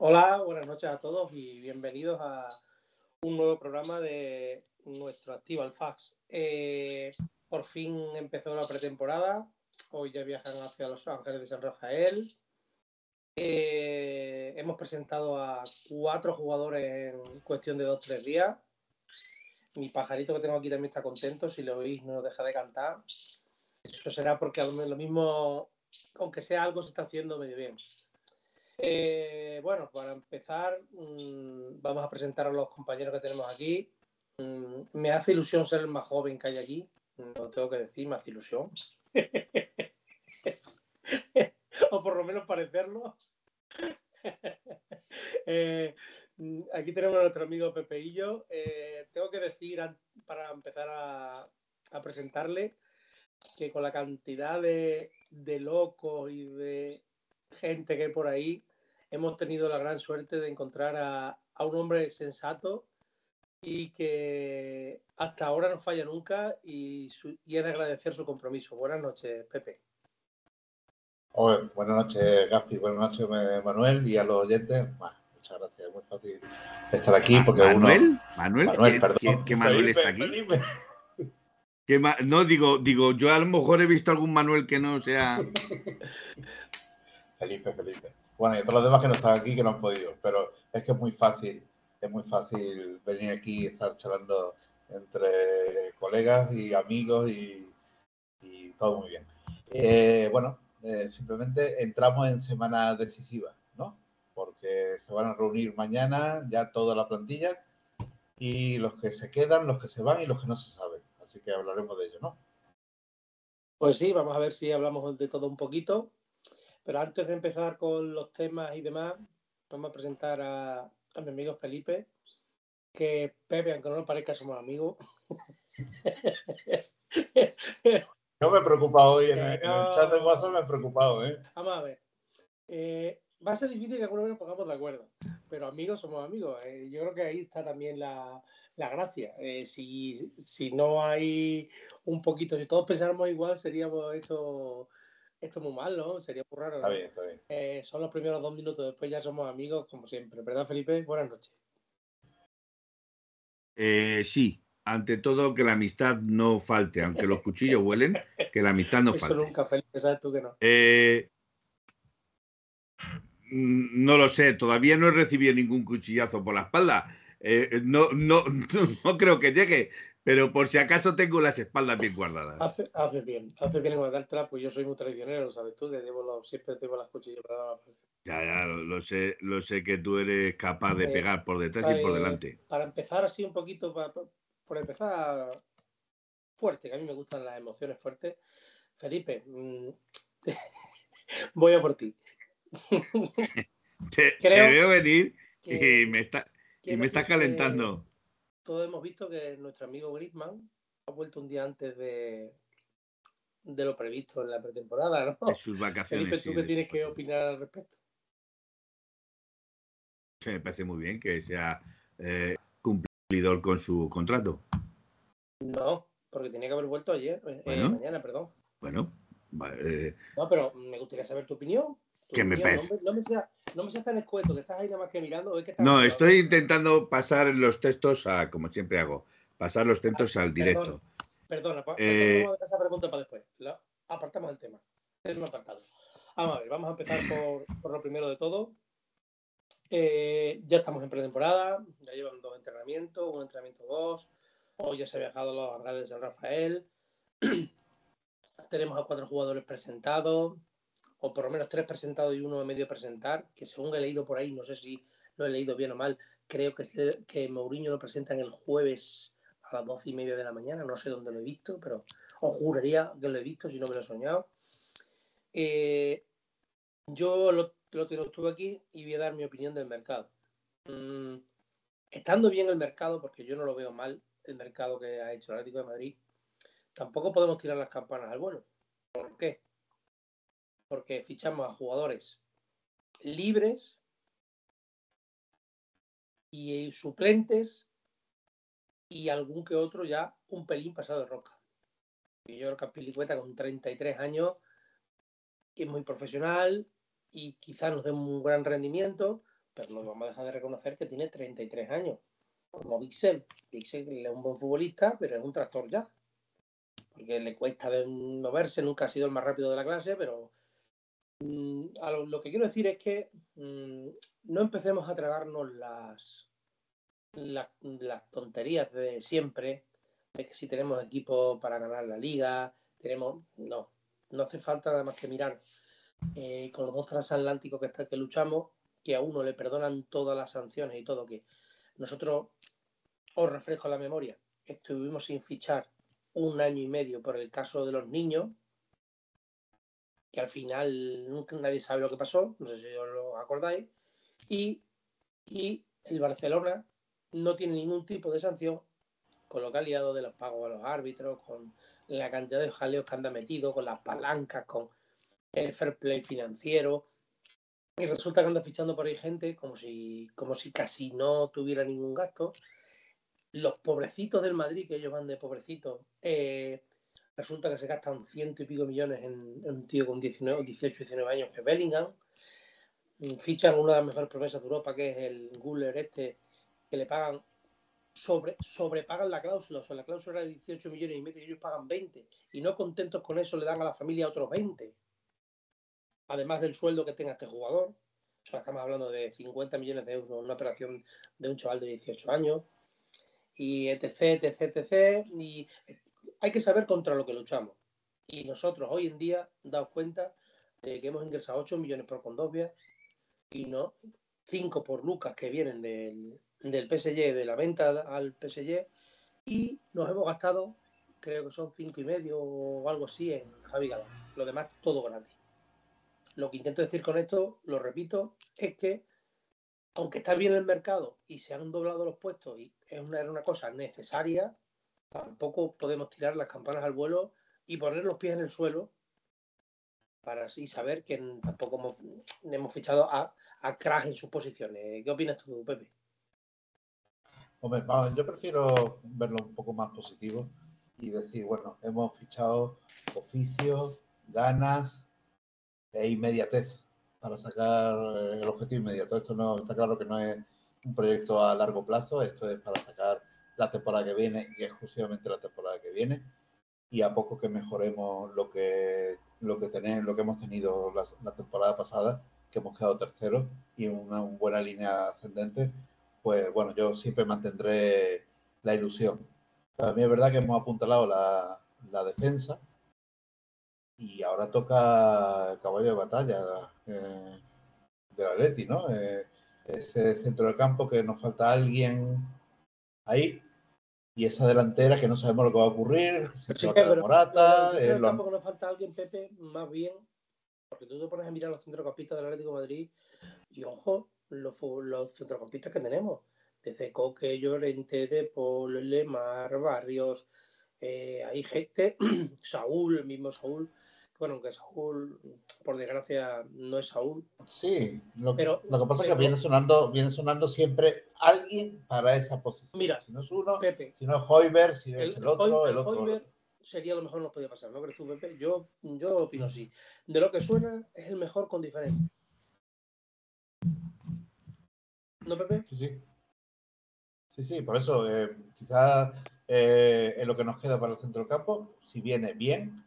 Hola, buenas noches a todos y bienvenidos a un nuevo programa de nuestro Activa Fax. Eh, por fin empezó la pretemporada. Hoy ya viajan hacia Los Ángeles de San Rafael. Eh, hemos presentado a cuatro jugadores en cuestión de dos o tres días. Mi pajarito que tengo aquí también está contento. Si lo oís, no deja de cantar. Eso será porque lo mismo, aunque sea algo, se está haciendo medio bien. Eh, bueno, para empezar, mmm, vamos a presentar a los compañeros que tenemos aquí. Mm, me hace ilusión ser el más joven que hay aquí. Lo tengo que decir, me hace ilusión. o por lo menos parecerlo. eh, aquí tenemos a nuestro amigo Pepeillo. Eh, tengo que decir, para empezar a, a, presentarle, que con la cantidad de, de locos y de gente que hay por ahí, hemos tenido la gran suerte de encontrar a, a un hombre sensato y que hasta ahora no falla nunca y, su, y es de agradecer su compromiso. Buenas noches, Pepe. Buenas noches, Gaspi. Buenas noches, Manuel. Y a los oyentes, bah, muchas gracias. Es muy fácil estar aquí porque ¿Manuel? uno. ¿Manuel? Manuel, ¿Qué, perdón. ¿qué, qué Manuel Felipe, está aquí? Felipe. ¿Qué ma- no, digo, digo, yo a lo mejor he visto algún Manuel que no sea. Felipe, Felipe. Bueno, y todos los demás que no están aquí que no han podido, pero es que es muy fácil, es muy fácil venir aquí y estar charlando entre colegas y amigos y, y todo muy bien. Eh, bueno, eh, simplemente entramos en semana decisiva, ¿no? Porque se van a reunir mañana ya toda la plantilla y los que se quedan, los que se van y los que no se saben. Así que hablaremos de ello, ¿no? Pues sí, vamos a ver si hablamos de todo un poquito. Pero antes de empezar con los temas y demás, vamos a presentar a, a mi amigo Felipe, que Pepe, aunque no lo parezca, somos amigos. Yo me he preocupado hoy en, el- en el No. chat de WhatsApp, me he preocupado, ¿eh? Vamos a ver. Eh, va a ser difícil que alguna vez nos pongamos de acuerdo, pero amigos somos amigos. Eh, yo creo que ahí está también la, la gracia. Eh, si, si no hay un poquito, si todos pensáramos igual, seríamos esto, esto muy mal, ¿no? Sería muy raro. Está bien, está bien. Eh, son los primeros dos minutos, después ya somos amigos, como siempre. ¿Verdad, Felipe? Buenas noches. Eh, sí, ante todo que la amistad no falte, aunque los cuchillos huelen, que la amistad no Eso falte. nunca, Felipe, sabes tú que no. Eh, no lo sé, todavía no he recibido ningún cuchillazo por la espalda. Eh, no, no, no creo que llegue, pero por si acaso tengo las espaldas bien guardadas. Haces hace bien, haces bien en guardártela, pues yo soy muy traicionero, ¿sabes tú? Que llevo los, siempre tengo las cuchillas para Ya, ya, lo, lo sé, lo sé que tú eres capaz de Eh, pegar por detrás y por delante. para empezar así un poquito, pa- pa- por empezar fuerte, que a mí me gustan las emociones fuertes. Felipe, mm, voy a por ti. Te, veo venir Que- y me está, y me está que calentando. Todos hemos visto que nuestro amigo Griezmann ha vuelto un día antes de, de lo previsto en la pretemporada, ¿no? de sus vacaciones. Felipe, sí, ¿tú qué tienes que opinar al respecto? Sí, Me parece muy bien que sea eh, cumplidor con su contrato. No, porque tenía que haber vuelto ayer, eh, mañana, perdón. Bueno, eh, No, pero me gustaría saber tu opinión. ¿Qué me parece? No me, no me seas no me seas tan escueto, que estás ahí nada más que mirando. o es que estás no, mirando. estoy intentando pasar los textos a, como siempre hago, pasar los textos al directo. Perdona, Eh, vamos a dejar esa pregunta para después. La- apartamos el tema. Tema apartado. Vamos a ver, vamos a empezar por, por lo primero de todo. Eh, ya estamos en pretemporada, ya llevan dos entrenamientos, un entrenamiento dos. Hoy ya se ha viajado a los Andrades de San Rafael. Tenemos a cuatro jugadores presentados, o por lo menos tres presentados y uno a medio presentar, que según he leído por ahí, no sé si lo he leído bien o mal, creo que, se- que Mourinho lo presentan el jueves a las doce y media de la mañana, no sé dónde lo he visto, pero os juraría que lo he visto si no me lo he soñado. Eh, yo lo, lo tengo estuve aquí y voy a dar mi opinión del mercado. Mm, estando bien el mercado, porque yo no lo veo mal, el mercado que ha hecho el Atlético de Madrid, tampoco podemos tirar las campanas al vuelo. ¿Por qué? Porque fichamos a jugadores libres y suplentes y algún que otro ya un pelín pasado de roca. Y yo creo que Pilicueta con 33 años, que es muy profesional, y quizás nos dé un gran rendimiento, pero no vamos a dejar de reconocer que tiene 33 años. Como Vixel. Vixel es un buen futbolista, pero es un tractor ya. Porque le cuesta moverse, nunca ha sido el más rápido de la clase, pero mm, lo, que quiero decir es que mm, no empecemos a tragarnos las, tonterías de siempre, de que si tenemos equipo para ganar la liga, tenemos. No, no hace falta nada más que mirar eh, con los dos transatlánticos que, que luchamos, que a uno le perdonan todas las sanciones y todo, que nosotros, os refresco la memoria, estuvimos sin fichar un año y medio por el caso de los niños, que al final nunca nadie sabe lo que pasó, no sé si os lo acordáis, y, y el Barcelona no tiene ningún tipo de sanción con lo que ha liado de los pagos a los árbitros, con la cantidad de jaleos que anda metido, con las palancas, con el fair play financiero. Y resulta que anda fichando por ahí gente como si, como si casi no tuviera ningún gasto. Los pobrecitos del Madrid, que ellos van de pobrecitos, eh, resulta que se gastan ciento y pico millones en, un tío con 19, 18, 19 años que es Bellingham. Fichan una de las mejores promesas de Europa, que es el Guller este, que le pagan sobre, sobrepagan la cláusula, o sea, la cláusula era de 18 millones y medio y ellos pagan 20, y no contentos con eso le dan a la familia otros 20, además del sueldo que tenga este jugador, o sea, estamos hablando de 50 millones de euros, una operación de un chaval de 18 años, y etc, etc, etc, y hay que saber contra lo que luchamos. Y nosotros hoy en día, daos cuenta de que hemos ingresado 8 millones por Condovia y no 5 por Lucas que vienen del, del PSG, de la venta al PSG, y nos hemos gastado, creo que son cinco y medio o algo así en Javi. Lo demás, todo gratis. Lo que intento decir con esto, lo repito, es que aunque está bien el mercado y se han doblado los puestos y es una, una cosa necesaria, tampoco podemos tirar las campanas al vuelo y poner los pies en el suelo para así saber que tampoco hemos, fichado a, a crack en sus posiciones. ¿Qué opinas tú, Pepe? Hombre, yo prefiero verlo un poco más positivo y decir, bueno, hemos fichado oficio, ganas e inmediatez para sacar eh, el objetivo inmediato. Esto no está claro que no es un proyecto a largo plazo, esto es para sacar la temporada que viene y exclusivamente la temporada que viene. Y a poco que mejoremos lo que lo que tenemos, lo que hemos tenido la, temporada pasada, que hemos quedado terceros y una buena línea ascendente, pues bueno, yo siempre mantendré la ilusión. Mí es verdad que hemos apuntalado la, la defensa y ahora toca el caballo de batalla eh, de la Leti, ¿no? Eh, ese centro del campo que nos falta alguien ahí y esa delantera que no sabemos lo que va a ocurrir. Si Morata, el campo que nos falta alguien, Pepe, más bien, porque tú te pones a mirar los centrocampistas del Atlético de Madrid y ojo, los, los centrocampistas que tenemos. Desde Coque, Llorente, De Paul, Lemar, Barrios, eh, hay gente, Saúl, el mismo Saúl, bueno, aunque Saúl, por desgracia, no es Saúl. Sí, lo, pero, lo que pasa es que viene sonando, viene sonando siempre alguien para esa posición. Mira, si no es uno, Pepe, si no es Hoiber, si es el, otro, el, otro. sería lo mejor que nos podía pasar, ¿no crees tú, Pepe? Yo, yo opino así. De lo que suena, es el mejor con diferencia. ¿No, Pepe? Sí, sí. Sí, sí, por eso eh, quizás eh, en lo que nos queda para el centro del campo, si viene bien,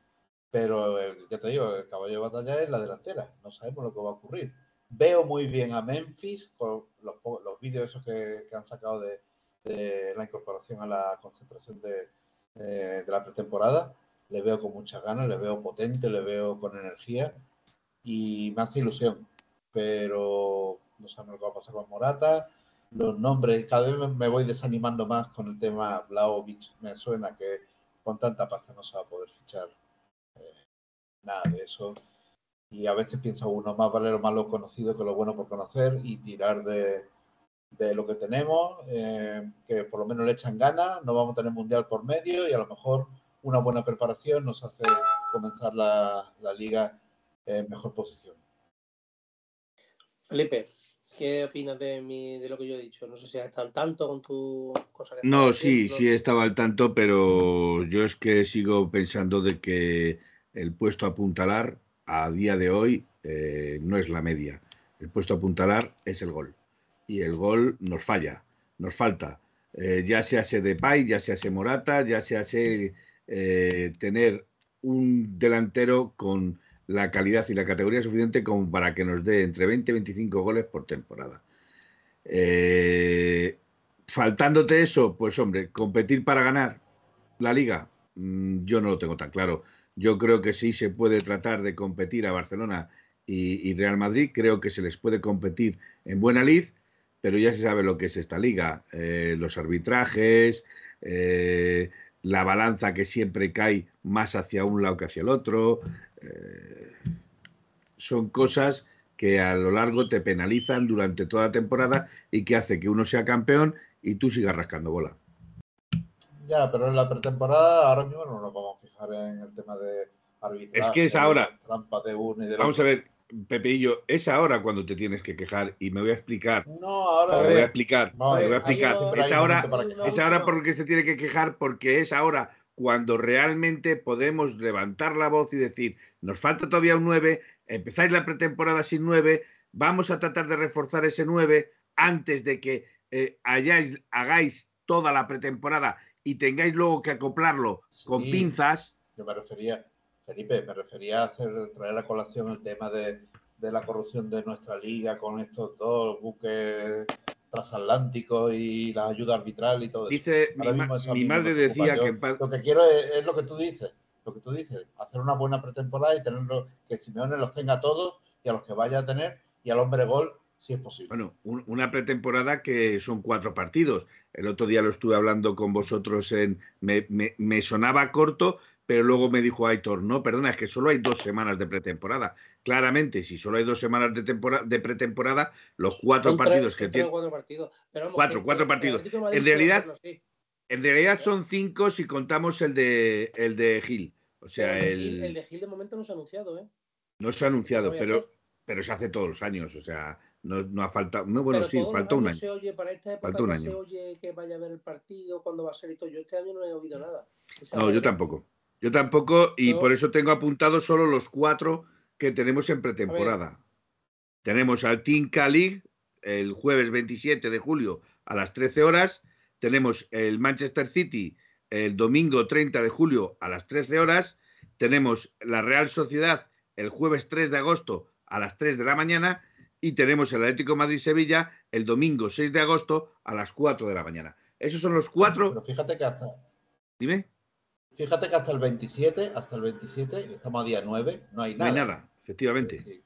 pero ya te digo, el caballo de batalla es la delantera, no sabemos lo que va a ocurrir. Veo muy bien a Memphis con los, los vídeos esos que, han sacado de, la incorporación a la concentración de, la pretemporada. Le veo con muchas ganas, le veo potente, le veo con energía y me hace ilusión. Pero no sabemos lo que va a pasar con Morata, los nombres, cada vez me voy desanimando más con el tema Blaovic, me suena que con tanta pasta no se va a poder fichar eh, nada de eso. Y a veces piensa uno, más vale lo malo conocido que lo bueno por conocer y tirar de, de lo que tenemos, eh, que por lo menos le echan ganas, no vamos a tener mundial por medio y a lo mejor una buena preparación nos hace comenzar la, la liga en mejor posición. Felipe, ¿Qué opinas de, mi, de lo que yo he dicho? No sé si has estado al tanto con tu cosa. Que no, sí, sí estaba al tanto, pero yo es que sigo pensando de que el puesto a apuntalar a día de hoy eh, no es la media. El puesto a apuntalar es el gol. Y el gol nos falla, nos falta. Eh, ya se hace de Pay, ya se hace Morata, ya se hace eh, tener un delantero con la calidad y la categoría suficiente como para que nos dé entre 20 y 25 goles por temporada. faltándote eso, pues hombre, competir para ganar la liga, mm, yo no lo tengo tan claro. Yo creo que sí se puede tratar de competir a Barcelona y, Real Madrid. Creo que se les puede competir en buena lid, pero ya se sabe lo que es esta liga. Eh, los arbitrajes, eh, la balanza que siempre cae más hacia un lado que hacia el otro. Eh, son cosas que a lo largo te penalizan durante toda la temporada y que hace que uno sea campeón y tú sigas rascando bola. Ya, pero en la pretemporada ahora mismo no nos vamos a fijar en el tema de arbitraje. Es que es ahora. Trampa de uno y de Vamos a ver, Pepeillo, es ahora cuando te tienes que quejar y me voy a explicar. No, ahora. Te voy a explicar. No, voy a explicar. Es ahora, es ahora porque se tiene que quejar, porque es ahora cuando realmente podemos levantar la voz y decir, nos falta todavía un 9, empezáis la pretemporada sin 9, vamos a tratar de reforzar ese 9 antes de que eh, hayáis, hagáis toda la pretemporada y tengáis luego que acoplarlo con pinzas. Yo me refería, Felipe, me refería a hacer, traer a colación el tema de, la corrupción de nuestra liga con estos dos buques transatlánticos y la ayuda arbitral y todo Dice, mi, madre decía que... Lo que quiero es, lo que tú dices, lo que tú dices, hacer una buena pretemporada y tenerlo, que Simeone los tenga todos y a los que vaya a tener y al hombre gol si es posible. Bueno, una pretemporada que son cuatro partidos. El otro día lo estuve hablando con vosotros en. Me, sonaba corto, pero luego me dijo Aitor, no, perdona, es que solo hay dos semanas de pretemporada. Claramente, si solo hay dos semanas de, temporada, de pretemporada, los cuatro partidos que tienen. Cuatro partidos. cuatro, cuatro partidos. En realidad, en realidad son cinco si contamos el de, el de Gil. O sea, el, el, de Gil de momento no se ha anunciado, ¿eh? No se ha anunciado, pero, pero se hace todos los años. O sea, no, ha faltado. No, bueno, sí, falta un año. Se oye, para esta época un año. se oye que vaya a ver el partido, cuándo va a ser y todo. Yo este año no he oído nada. no, yo tampoco. Yo tampoco, y por eso tengo apuntados solo los cuatro que tenemos en pretemporada. Tenemos al Team Cali el jueves 27 de julio a las 13 horas. Tenemos el Manchester City el domingo 30 de julio a las 13 horas. Tenemos la Real Sociedad el jueves 3 de agosto a las 3 de la mañana y tenemos el Atlético Madrid-Sevilla el domingo 6 de agosto a las 4 de la mañana. Esos son los cuatro. Pero fíjate que hasta. Dime. Fíjate que hasta el 27, hasta el 27, estamos a día 9, no hay nada. No hay nada, efectivamente.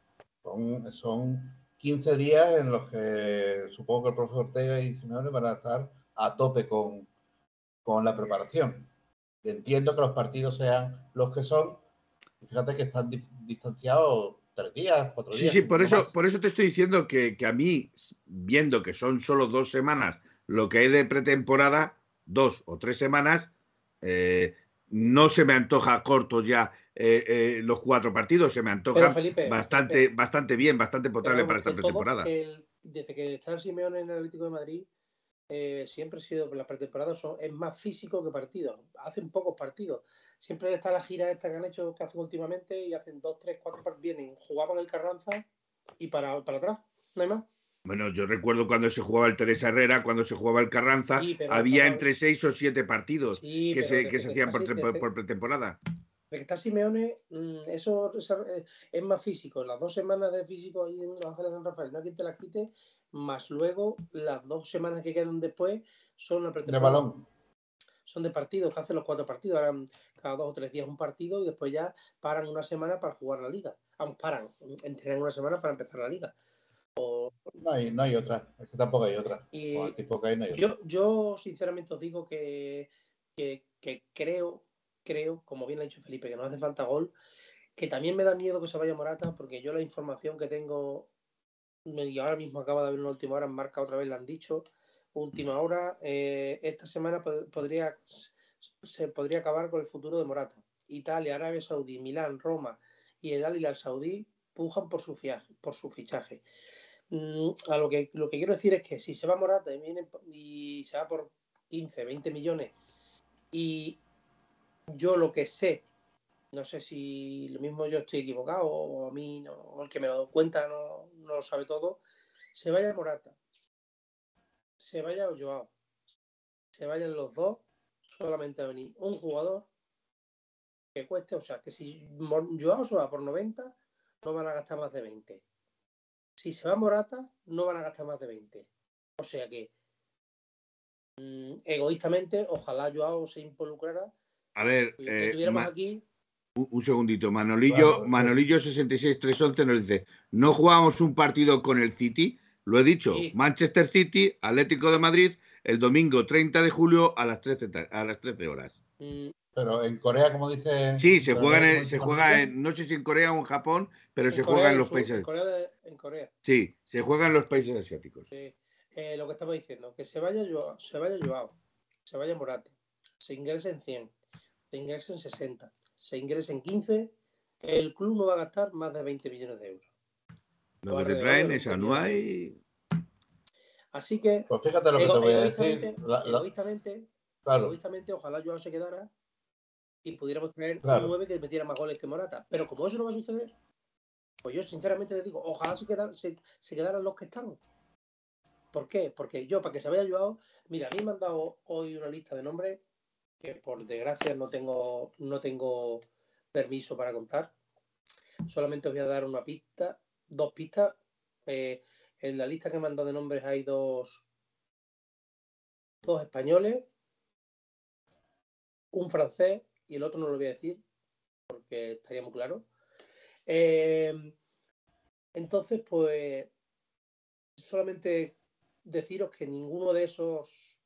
Son, 15 días en los que supongo que el profesor Ortega y Simeone van a estar a tope con, con la preparación. Entiendo que los partidos sean los que son. fíjate que están distanciados tres días, cuatro días. Sí, sí, por eso, por eso te estoy diciendo que, a mí, viendo que son solo dos semanas lo que hay de pretemporada, dos o tres semanas, eh, no se me antoja corto ya eh, eh, los cuatro partidos, se me antoja bastante, bastante bien, bastante potable para esta pretemporada. desde que está el Simeone en el Atlético de Madrid, eh, siempre ha sido las pretemporadas son, es más físico que partidos. Hacen pocos partidos. Siempre está la gira esta que han hecho, que hacen últimamente, y hacen dos, tres, cuatro partidos. Vienen, jugaban el Carranza y para, para atrás. No hay más. Bueno, yo recuerdo cuando se jugaba el Teresa Herrera, cuando se jugaba el Carranza, había entre seis o siete partidos que, se, que se hacían por, por pretemporada que está Simeone, mm, eso eh, es más físico. Las dos semanas de físico ahí en Los Ángeles San Rafael, no hay quien te las quite, más luego las dos semanas que quedan después son una De balón. Son de partidos, que hacen los cuatro partidos, harán cada dos o tres días un partido y después ya paran una semana para jugar la liga. Aún paran, entrenan una semana para empezar la liga. No, hay, no hay otra, es que tampoco hay otra. Yo, yo sinceramente os digo que, que, que creo creo, como bien ha dicho Felipe, que no hace falta gol, que también me da miedo que se vaya Morata, porque yo la información que tengo, y ahora mismo acaba de haber una última hora en marca, otra vez la han dicho, última hora, eh, esta semana podría, se podría acabar con el futuro de Morata. Italia, Arabia Saudí, Milán, Roma y el Al Saudí pujan por su, fiaje, por su fichaje. Mm, a lo que, lo que quiero decir es que si se va Morata y, viene, y se va por 15, 20 millones y, yo lo que sé no sé si lo mismo yo estoy equivocado o a mí no, o el que me lo doy cuenta no, no lo sabe todo. Se vaya Morata, se vaya Joao, se vayan los dos, solamente a venir un jugador que cueste, o sea, que si Joao se va por 90, no van a gastar más de 20. Si se va Morata, no van a gastar más de 20. O sea que, mm, egoístamente, ojalá Joao se involucrara. A ver, que eh, tuviéramos aquí un un segundito. Manolillo, Claro, Manolillo 66311 nos dice, no jugamos un partido con el City, lo he dicho, Sí. Manchester City, Atlético de Madrid, el domingo 30 de julio a las 13, ta- a las 13 horas. mm, Pero en Corea, como dice. Sí, se juega, en, ¿cómo el- se juega en, no sé si en Corea o en Japón, pero se juega en los Sur, países. En Corea, de- en Corea. Sí, se juega en los países asiáticos. Sí. Eh, lo que estaba diciendo, que se vaya Joao, se vaya Joao, se vaya Morata, se ingrese en 100, se ingrese en 60, se ingrese en 15, el club no va a gastar más de 20 millones de euros. Lo que te traen es anual. Así que, Pues fíjate lo que te voy a egoístamente, decir. La- la- egoístamente, claro, egoístamente, ojalá Joao se quedara y pudiéramos tener Claro. un 9 que metiera más goles que Morata. Pero como eso no va a suceder, pues yo sinceramente les digo, ojalá se, quedar- se, se quedaran los que están. ¿Por qué? Porque yo, para que se vaya Joao, mira, a mí me han dado hoy una lista de nombres que por desgracia no tengo, no tengo permiso para contar. Solamente os voy a dar una pista, dos pistas. Eh, en la lista que me han de nombres hay dos, dos españoles, un francés y el otro no lo voy a decir porque estaría muy claro. Eh, entonces, pues solamente deciros que ninguno de esos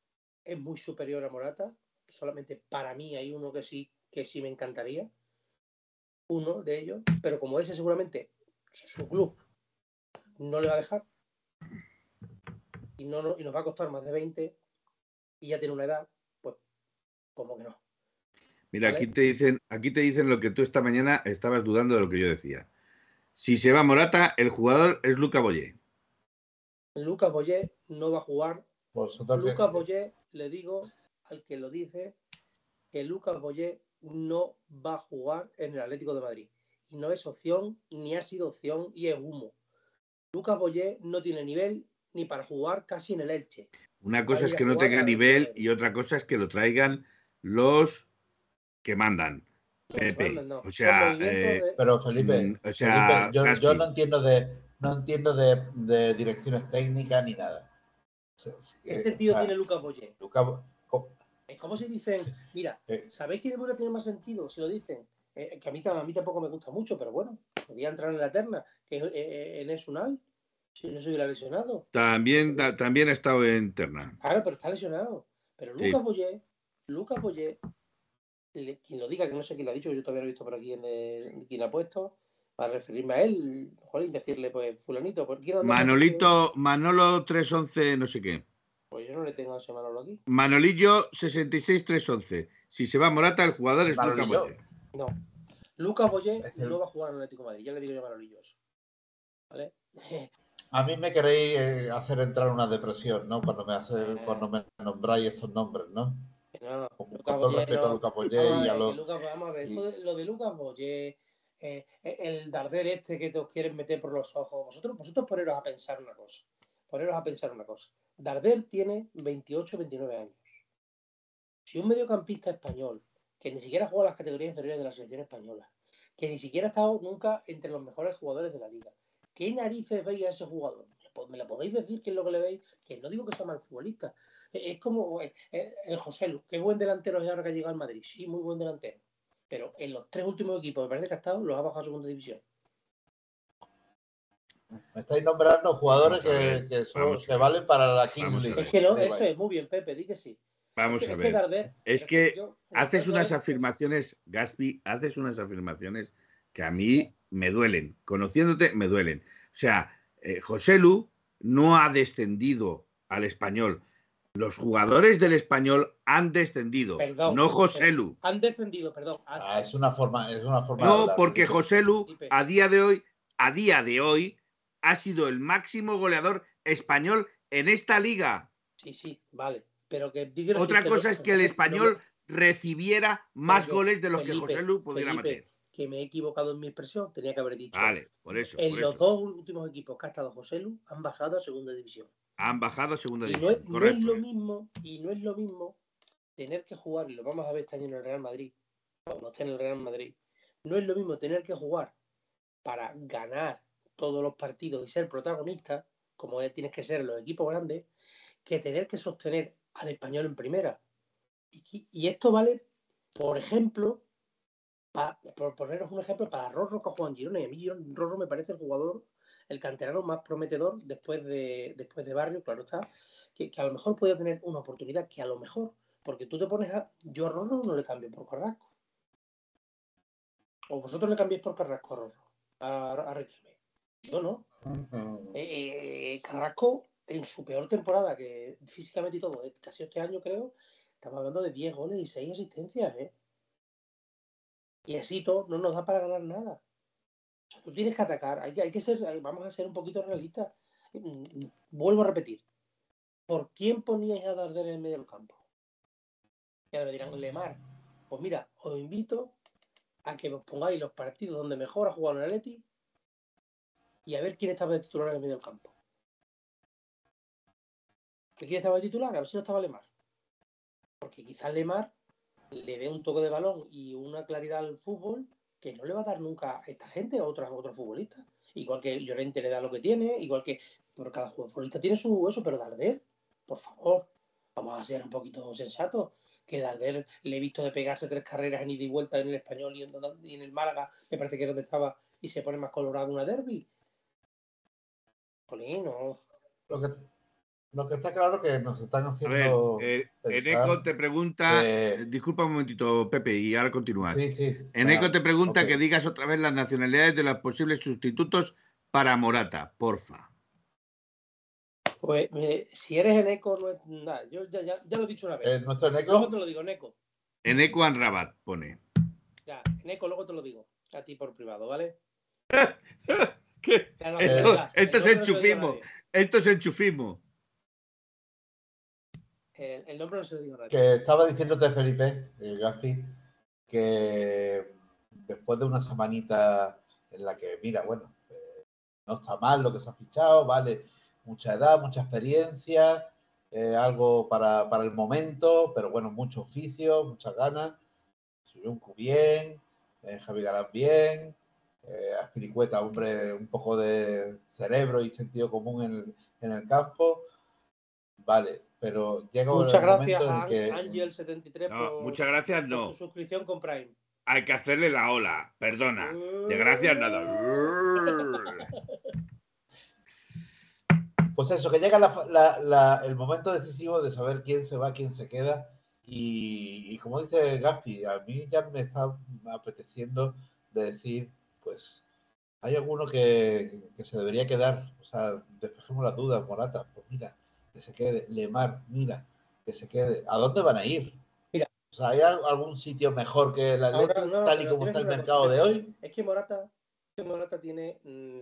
es muy superior a Morata. Solamente para mí hay uno que sí, que sí me encantaría. Uno de ellos, pero como ese seguramente su club no le va a dejar y, no, no- y nos va a costar más de 20 y ya tiene una edad, pues como que no. Mira, ¿Vale? aquí te dicen, aquí te dicen lo que tú esta mañana estabas dudando de lo que yo decía. Si se va Morata, el jugador es Luca Boyé. Lucas Boyé no va a jugar que- Lucas Boyé, le digo al que lo dice que Lucas Boyé no va a jugar en el Atlético de Madrid. Y no es opción, ni ha sido opción, y es humo. Lucas Boyé no tiene nivel ni para jugar casi en el Elche. Una cosa es que no tenga nivel y otra cosa es que lo traigan los que mandan. Pepe, no. o sea, eh, de- Pero Felipe, Mm, o sea, Felipe, yo, no entiendo de no entiendo de, de direcciones técnicas ni nada. Este tío o sea, tiene Lucas Boyé. Luca Como si dicen, mira, Eh. ¿sabéis que debería tener más sentido si lo dicen? Eh, que a mí, a mí tampoco me gusta mucho, pero bueno, podía entrar en la terna, que es eh, en Esunal, si no se hubiera lesionado. También, ta- también ha estado en Terna. Claro, pero está lesionado. Pero Sí. Lucas Boyé, Lucas Boyé, le- quien lo diga, que no sé quién lo ha dicho, yo todavía no he visto por aquí quién lo ha puesto, para referirme a él, jolín, decirle, pues, fulanito, ¿por anda? Manolito, Manolo 311, no sé qué. Pues yo no le tengo a ese Manolo aquí. Manolillo 66311. Si se va Morata, el jugador es Luca Manolillo. Boyé. No. Lucas Boyé Es el- no va a jugar en Atlético de Madrid, ya le digo yo a Manolillo eso. ¿Vale? A mí me queréis eh, hacer entrar en una depresión, ¿no? Cuando me hace, Eh. cuando me nombráis estos nombres, ¿no? No, Con, Lucas con todo respeto a. Lucas a y a los Lucas- vamos a ver, y- esto de- lo de Lucas Boyé, eh, el Darder este que te os quieren meter por los ojos, vosotros, vosotros poneros a pensar una cosa, poneros a pensar una cosa. Darder tiene 28, 29 años. Si un mediocampista español, que ni siquiera juega las categorías inferiores de la selección española, que ni siquiera ha estado nunca entre los mejores jugadores de la liga, ¿qué narices veis a ese jugador? ¿Me lo podéis decir qué es lo que le veis? Que no digo que sea mal futbolista, eh, es como el José Lu, qué buen delantero es ahora que ha llegado al Madrid. Sí, muy buen delantero. Pero en los tres últimos equipos, me parece que ha estado, los ha bajado a segunda división. Me estáis nombrando jugadores que, que, son- vamos a que ver. valen para la Kings League. Es que eso es muy bien, Pepe, di que sí. Vamos es que, a es que ver. Darder- Es que yo- haces yo- unas afirmaciones, Gaspi, haces unas afirmaciones que a mí me duelen. Conociéndote, me duelen. O sea, eh, José Lu no ha descendido al español. Los jugadores del español han descendido, Perdón, no José Lu. Han defendido, perdón. Ah, es una forma, es una forma de No, porque José Lu a día de hoy, a día de hoy, ha sido el máximo goleador español en esta liga. Sí, sí, vale. Pero que Otra que- cosa es que el español recibiera más goles de los que José Lu pudiera Felipe, meter. que me he equivocado en mi expresión, tenía que haber dicho. Vale, por eso. En por los eso. dos últimos equipos que ha estado José Lu han bajado a segunda división. Han bajado a segunda Y no división. no es lo mismo, y no es lo mismo tener que jugar, y lo vamos a ver este año en el Real Madrid, cuando esté en el Real Madrid, no es lo mismo tener que jugar para ganar todos los partidos y ser protagonista, como es- tienes que ser en los equipos grandes, que tener que sostener al español en primera. Y, esto vale, por ejemplo, pa- por poneros un ejemplo, para Rorro juega en Girona. Y a mí Rorro me parece el jugador, el canterano más prometedor después de, después de Barrio, claro está, que, a lo mejor podía tener una oportunidad, que a lo mejor, porque tú te pones a. Yo a Rorro no le cambio por Carrasco. O vosotros le cambiáis por Carrasco a Rorro, a, a Riquelme. Yo no. Eh, Carrasco, en su peor temporada, que físicamente y todo, casi este año creo, estamos hablando de 10 goles y 6 asistencias, ¿eh? Y así todo no nos da para ganar nada. O sea, tú tienes que atacar, hay que, hay que ser, vamos a ser un poquito realistas. Mm, mm, Vuelvo a repetir. ¿Por quién poníais a Darder en el medio del campo? Y ahora me dirán, Lemar. Pues mira, os invito a que os pongáis los partidos donde mejor ha jugado el Atleti y a ver quién estaba de titular en el medio del campo. ¿Que quién estaba de titular? A ver si no estaba Lemar. Porque quizás Lemar le dé un toque de balón y una claridad al fútbol que no le va a dar nunca a esta gente, otros, a otros futbolistas. Igual que Llorente le da lo que tiene, igual que por cada futbolista tiene su eso, pero Darder, por favor, vamos a ser un poquito sensatos. Que Darder le he visto de pegarse tres carreras en ida y vuelta en el español y en, el Málaga, me parece que es donde estaba, y se pone más colorado una derby. Jolín, no. Lo que, lo que está claro que nos están A ver, haciendo. eh, Eneco te pregunta. que- eh, Disculpa un momentito, Pepe, y ahora continúas. Sí, sí. Eneco te pregunta que digas otra vez las nacionalidades de los posibles sustitutos para Morata, porfa. Pues si eres Eneco, no es nada. Yo ya, ya, ya lo he dicho una vez. Eh, nuestro luego Eneco. te lo digo, Eneco. Eneco Anrabat pone. Ya, Eneco, luego te lo digo. A ti por privado, ¿vale? ¿Qué? Ya no, Esto- es enchufismo. Esto es enchufismo. El, el nombre no se lo digo nadie. que estaba diciéndote Felipe, el Gaspi, que después de una semanita en la que, mira, bueno, eh, no está mal lo que se ha fichado, vale, mucha edad, mucha experiencia, eh, algo para, para el momento, pero bueno, mucho oficio, muchas ganas. Suyuncu bien, eh, Javi Galán bien, eh, Aspiricueta, hombre, un poco de cerebro y sentido común en el, en el campo. Vale, pero llega Muchas el gracias momento en a que Angel73 No, por, muchas gracias, por no. tu suscripción con Prime. Hay que hacerle la ola. Perdona. De gracias, nada. Pues eso, que llega la- la- la- el momento decisivo de saber quién se va, quién se queda. Y, y como dice Gaspi, a mí ya me está apeteciendo de decir, pues, hay alguno que, que se debería quedar. O sea, despejemos las dudas, Morata, pues mira, que se quede. Lemar, mira, que se quede. ¿A dónde van a ir? Mira. O sea, ¿hay al- algún sitio mejor que el Atlético, no, tal y como está el mercado cosa, de hoy? Es que Morata, que Morata tiene, mm,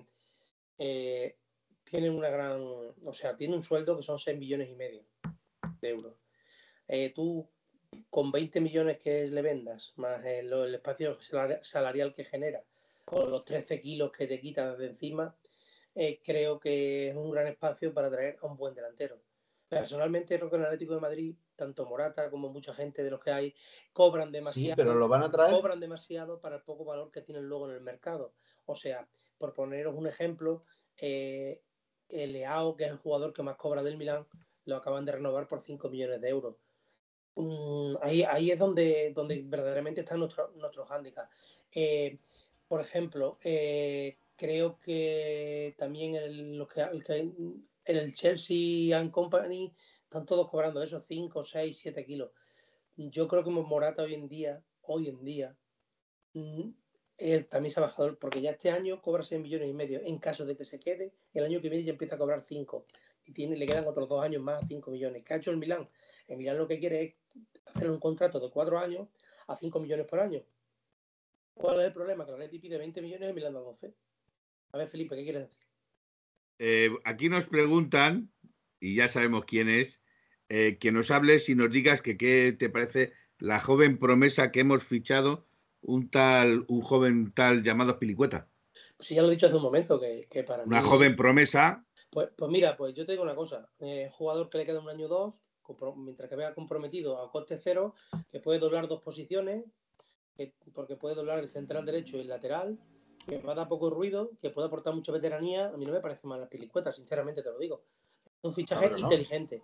eh, tiene una gran, o sea, tiene un sueldo que son 6 millones y medio de euros. Eh, tú con 20 millones que le vendas, más el, el espacio salari- salarial que genera, con los 13 kilos que te quitas de encima, eh, creo que es un gran espacio para traer a un buen delantero. Personalmente creo que el Atlético de Madrid, tanto Morata como mucha gente de los que hay, cobran Sí, demasiado pero lo van a traer. cobran demasiado para el poco valor que tienen luego en el mercado. O sea, por poneros un ejemplo, eh, el Leao, que es el jugador que más cobra del Milán, lo acaban de renovar por 5 millones de euros. Mm, ahí, ahí es donde, donde verdaderamente está nuestro, nuestro hándicap. Eh, por ejemplo, eh, creo que también el, los que, el, Chelsea and Company están todos cobrando esos 5, 6, 7 kilos. Yo creo que Morata hoy en día, hoy en día, mm, él también se ha bajado, porque ya este año cobra 6 millones y medio. En caso de que se quede, el año que viene ya empieza a cobrar 5. Y tiene, le quedan otros dos años más, 5 millones. ¿Qué ha hecho el Milán? El Milán lo que quiere es hacer un contrato de 4 años a 5 millones por año. ¿Cuál es el problema? Que la Leti pide 20 millones y Milán da 12. A ver, Felipe, ¿qué quieres decir? Eh, aquí nos preguntan, y ya sabemos quién es, eh, que nos hables y nos digas que qué te parece la joven promesa que hemos fichado un tal, un joven tal llamado Pilicueta. Sí, ya lo he dicho hace un momento, que, que para Una mí- joven promesa. Pues, pues mira, pues yo te digo una cosa. eh, jugador que le queda un año o dos, mientras que vea comprometido a coste cero, que puede doblar dos posiciones, que- porque puede doblar el central derecho y el lateral, que va a dar poco ruido, que puede aportar mucha veteranía. A mí no me parece mal la pilicueta, sinceramente te lo digo. Es un fichaje Claro que no. inteligente.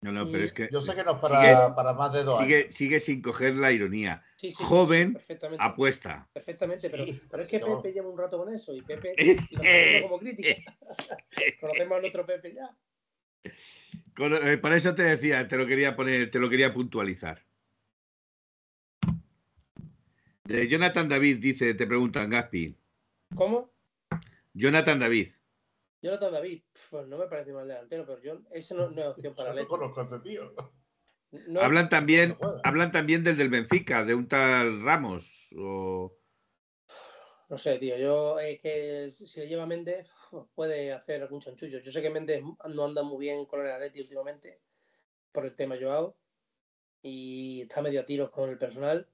No, no, pero es que Yo sé que no es para, Sigue- para más de dos años. sigue, sigue sin coger la ironía. Sí, sí, sí, Joven, sí, perfectamente. Apuesta. Perfectamente, pero, Sí, pero es que no. Pepe lleva un rato con eso y Pepe lo como crítica. Conocemos a nuestro Pepe ya. Con- eh, por eso te decía, te lo quería poner, te lo quería puntualizar. De Jonathan David dice, te preguntan Gaspi. ¿Cómo? Jonathan David. Jonathan David, pues no me parece mal delantero, pero yo, ese no, no es opción para Yo no Leti. conozco a este tío. No, hablan también, no hablan también del del Benfica, de un tal Ramos. O... no sé, tío, yo es que si le lleva Méndez puede hacer algún chanchullo. Yo sé que Méndez no anda muy bien con el Atleti últimamente por el tema Joao y está medio a tiros con el personal.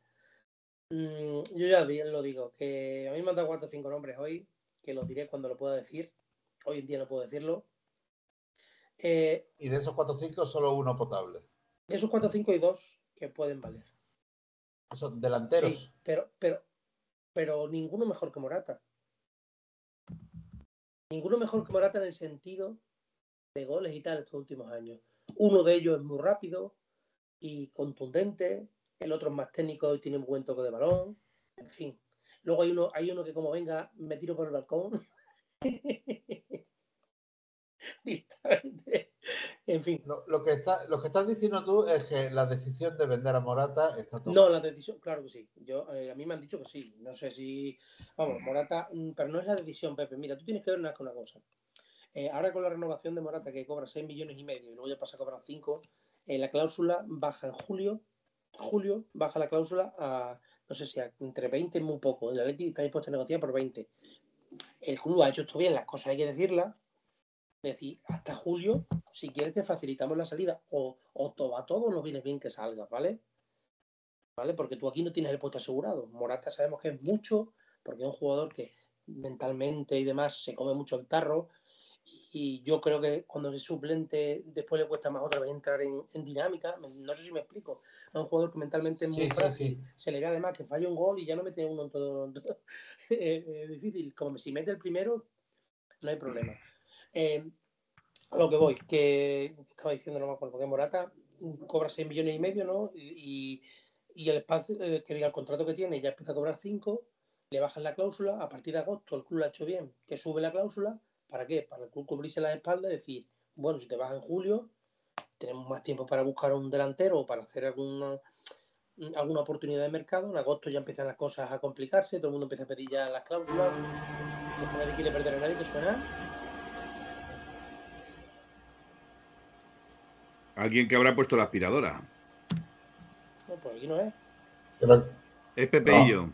Mm, yo ya lo digo, que a mí me han dado cuatro o cinco nombres hoy, que los diré cuando lo pueda decir. Hoy en día no puedo decirlo. Eh, Y de esos 4 o 5, solo uno potable. de esos cuatro, cinco y dos que pueden valer. Esos delanteros. Sí, pero, pero, pero ninguno mejor que Morata. Ninguno mejor que Morata en el sentido de goles y tal estos últimos años. Uno de ellos es muy rápido y contundente, el otro es más técnico y tiene un buen toque de balón, en fin. Luego hay uno, hay uno que como venga, me tiro por el balcón. En fin. Lo, lo que está, lo que estás diciendo tú es que la decisión de vender a Morata está tomada. No, la decisión, claro que sí. Yo, eh, a mí me han dicho que sí. No sé si. Vamos, Morata. mm, Pero no es la decisión, Pepe. Mira, tú tienes que ver una, una cosa. Eh, ahora con la renovación de Morata, que cobra 6 millones y medio y luego ya pasa a cobrar 5, eh, la cláusula baja en julio. Julio baja la cláusula a. No sé si a, entre 20 es muy poco. El Atleti está dispuesto a negociar por 20. El club ha hecho esto bien, las cosas hay que decirlas. Es decir, hasta julio, si quieres, te facilitamos la salida. O, o todo a todo nos viene bien que salgas, ¿vale? ¿vale? Porque tú aquí no tienes el puesto asegurado. Morata sabemos que es mucho, porque es un jugador que mentalmente y demás se come mucho el tarro. Y yo creo que cuando es suplente, después le cuesta más otra vez entrar en, en dinámica. No sé si me explico. Es un jugador que mentalmente es muy Sí, frágil. sí. Se le ve además que falla un gol y ya no mete uno en todo. en todo. Eh, eh, difícil. Como si mete el primero, no hay problema. Eh, a lo que voy, que estaba diciendo, no me acuerdo, porque Morata cobra 6 millones y medio, ¿no? Y, y el espacio, eh, que diga, el contrato que tiene ya empieza a cobrar 5, le bajan la cláusula, a partir de agosto el club lo ha hecho bien, que sube la cláusula, ¿para qué? Para el club cubrirse las espaldas y decir, bueno, si te vas en julio, tenemos más tiempo para buscar un delantero o para hacer alguna, alguna oportunidad de mercado, en agosto ya empiezan las cosas a complicarse, todo el mundo empieza a pedir ya las cláusulas, porque nadie quiere perder a nadie, ¿te suena? Alguien que habrá puesto la aspiradora. No, pues aquí no es. Es Pepeillo.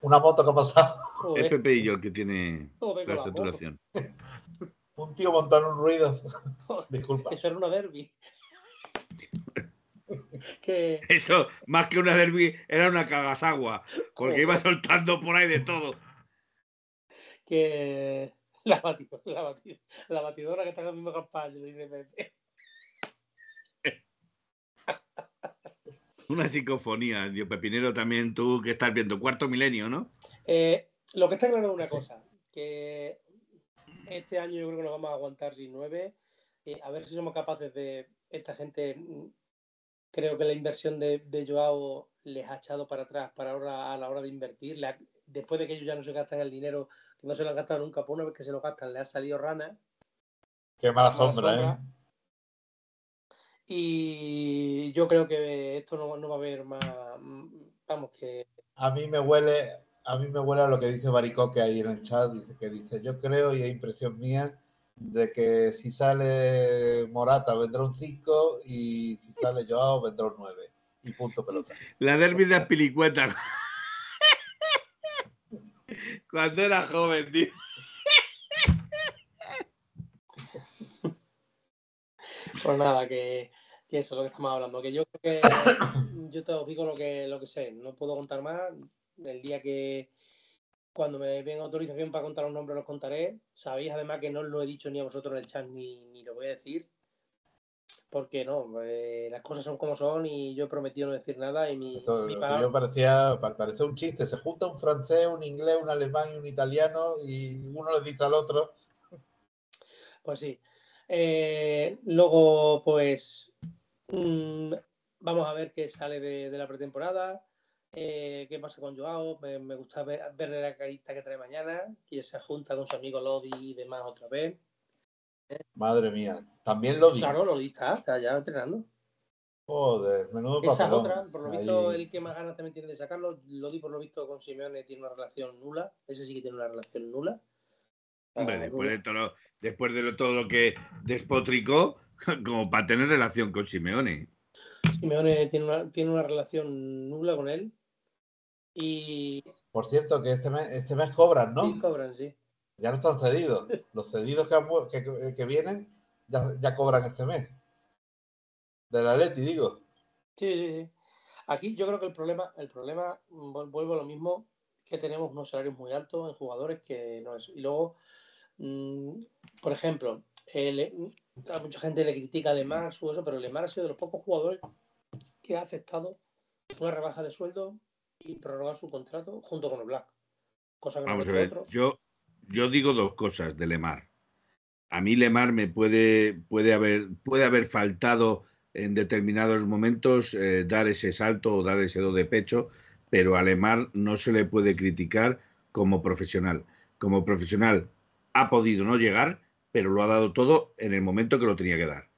una moto que ha pasado. Es Joder, Pepeillo el que tiene joder la saturación. Un tío montando un ruido. Disculpa. Eso era una derby. que Eso, más que una derby, era una cagasagua. Porque Joder. iba soltando por ahí de todo. que la batidora, la batidora, la batidora que está en el mismo campaña, dice Pepe. Una psicofonía. Dios Pepinero también tú que estás viendo. Cuarto milenio, ¿no? Eh, lo que está claro es una cosa, que este año yo creo que nos vamos a aguantar sin nueve. eh, a ver si somos capaces de. Esta gente, mm, creo que la inversión de, de Joao les ha echado para atrás para ahora a la hora de invertir. Después de que ellos ya no se gastan el dinero, que no se lo han gastado nunca, por una vez que se lo gastan, le ha salido rana. Qué mala sombra. ¿eh? Y yo creo que esto no, no va a haber más. mm, Vamos, que. A mí me huele, a mí me huele a lo que dice Baricoque ahí en el chat, dice que dice, yo creo y es impresión mía de que si sale Morata vendrá un 5 y si sale Joao vendrá un 9. Y punto pelota. La derby de Aspilicueta. Cuando era joven, tío. Pues nada, que Que eso es lo que estamos hablando. Que yo que yo te os digo lo que, lo que sé. No puedo contar más. El día que cuando me venga autorización para contar los nombres los contaré. Sabéis además que no lo he dicho ni a vosotros en el chat ni, ni lo voy a decir. Porque no, eh, las cosas son como son y yo he prometido no decir nada y mi, Esto, mi palabra- yo parecía, pa- parecía un chiste. Se junta un francés, un inglés, un alemán y un italiano y uno le dice al otro. Pues sí. Eh, luego, pues mm, vamos a ver qué sale de, de la pretemporada. Eh, qué pasa con Joao. Me, me gusta ver- verle la carita que trae mañana, que se junta con su amigo Lodi y demás otra vez. Madre mía. También lo digo. Claro, Lodi está, está ya entrenando. Joder, menudo Esa es papelón. otra, por lo visto, Ahí. el que más ganas también tiene de sacarlo. Lodi, por lo visto, con Simeone tiene una relación nula. Ese sí que tiene una relación nula. Hombre, Ah, después nula. de todo, lo- después de lo- todo lo que despotricó, como para tener relación con Simeone. Simeone tiene una, tiene una relación nula con él. Y Por cierto, que este mes, este mes cobran, ¿no? sí cobran, sí. Ya no están cedidos. Los cedidos que, han que, que vienen ya, ya cobran este mes. Del Atleti, digo. Sí, sí, sí. Aquí yo creo que el problema, el problema, vuelvo a lo mismo, que tenemos unos salarios muy altos en jugadores que no es. Y luego, mm, por ejemplo, el- a mucha gente le critica a Lemar su eso, pero Lemar ha sido de los pocos jugadores que ha aceptado una rebaja de sueldo y prorrogar su contrato junto con el Black. Cosa que no han Vamos a hecho ver, otros. yo, yo digo dos cosas de Lemar. A mí Lemar me puede, puede, haber, puede haber faltado en determinados momentos eh, dar ese salto o dar ese do de pecho, pero a Lemar no se le puede criticar como profesional. Como profesional ha podido no llegar, pero lo ha dado todo en el momento que lo tenía que dar.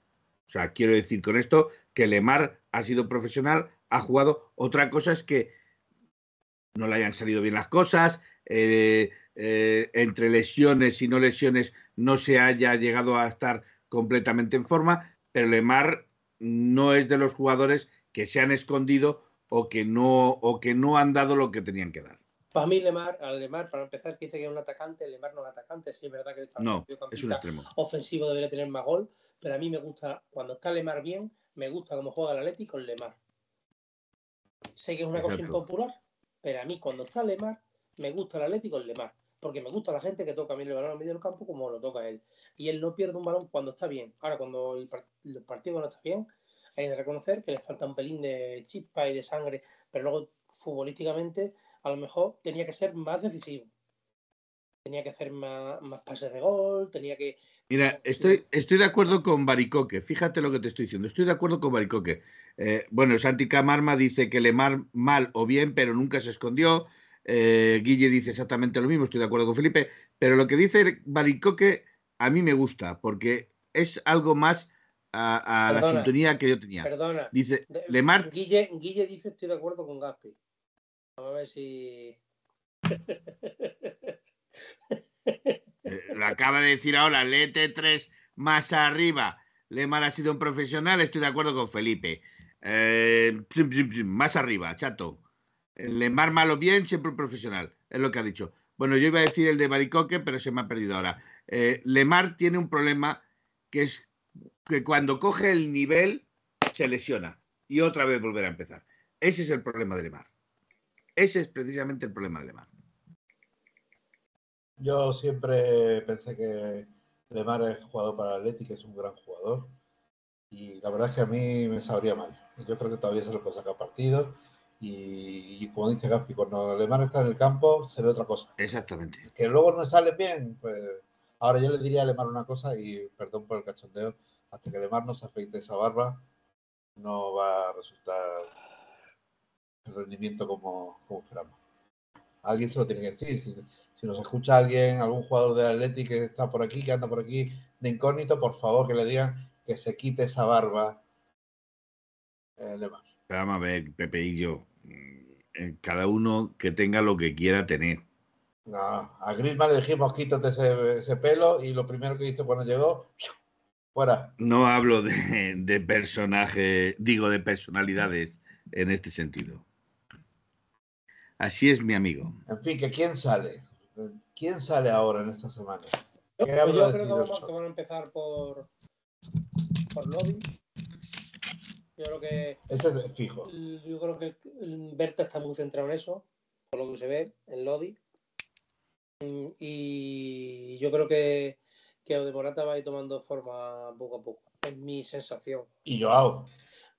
O sea, quiero decir con esto que Lemar ha sido profesional, ha jugado. Otra cosa es que no le hayan salido bien las cosas, eh, eh, entre lesiones y no lesiones no se haya llegado a estar completamente en forma, pero Lemar no es de los jugadores que se han escondido o que no, o que no han dado lo que tenían que dar. Para mí, Lemar, Lemar, para empezar, que dice que es un atacante, Lemar no es atacante, sí es verdad que para No, es un extremo. ofensivo debería tener más gol, pero a mí me gusta, cuando está Lemar bien, me gusta cómo juega el Atleti con Lemar. Sé que es una cosa Exacto. impopular, pero a mí cuando está Lemar, me gusta el Atleti con Lemar, porque me gusta la gente que toca a mí el balón en medio del campo como lo toca él. Y él no pierde un balón cuando está bien. Ahora, cuando el, el partido no está bien, hay que reconocer que le falta un pelín de chispa y de sangre, pero luego futbolísticamente a lo mejor tenía que ser más decisivo. Tenía que hacer más, más pases de gol, tenía que... Mira, estoy, estoy de acuerdo con Baricoque. Fíjate lo que te estoy diciendo. Estoy de acuerdo con Baricoque. Eh, bueno, Santi Camarma dice que Lemar mal o bien, pero nunca se escondió. Eh, Guille dice exactamente lo mismo. Estoy de acuerdo con Felipe. Pero lo que dice Baricoque a mí me gusta porque es algo más a, a la sintonía que yo tenía. Perdona. Dice, Lemar, Guille, Guille dice estoy de acuerdo con Gaspi. Vamos a ver si... eh, lo acaba de decir ahora, léete tres más arriba. Lemar ha sido un profesional, estoy de acuerdo con Felipe. Eh, más arriba, chato. Lemar malo bien, siempre un profesional, es lo que ha dicho. Bueno, yo iba a decir el de Baricoque, pero se me ha perdido ahora. Eh, Lemar tiene un problema que es que cuando coge el nivel se lesiona y otra vez volver a empezar. Ese es el problema de Lemar. Ese es precisamente el problema de Lemar. Yo siempre pensé que Lemar es jugador para el Atleti, que es un gran jugador. Y la verdad es que a mí me sabría mal. Yo creo que todavía se le puede sacar partido. Y, y como dice Gaspi, cuando Lemar está en el campo, se ve otra cosa. Exactamente. Que luego no sale bien, pues ahora yo le diría a Lemar una cosa, y perdón por el cachondeo, hasta que Lemar no se afeite esa barba, no va a resultar el rendimiento como, como esperamos. Alguien se lo tiene que decir. Si, si nos escucha alguien, algún jugador de Atleti que está por aquí, que anda por aquí de incógnito, por favor que le digan que se quite esa barba. eh, vamos a ver, Pepe y yo, mm, cada uno que tenga lo que quiera tener. No, a Griezmann le dijimos quítate ese, ese pelo y lo primero que hizo cuando llegó, fuera. No hablo de, de personaje, digo de personalidades en este sentido. Así es mi amigo. En fin, que quién sale. ¿Quién sale ahora en esta semana? Yo, ¿Qué pues creo que, vamos, que van a empezar por, por Lodi. Yo creo que. Ese es fijo. Yo creo que el Berta está muy centrado en eso, por lo que se ve en Lodi. Mm, Y yo creo que, que de Morata va a ir tomando forma poco a poco. Es mi sensación. Y Joao.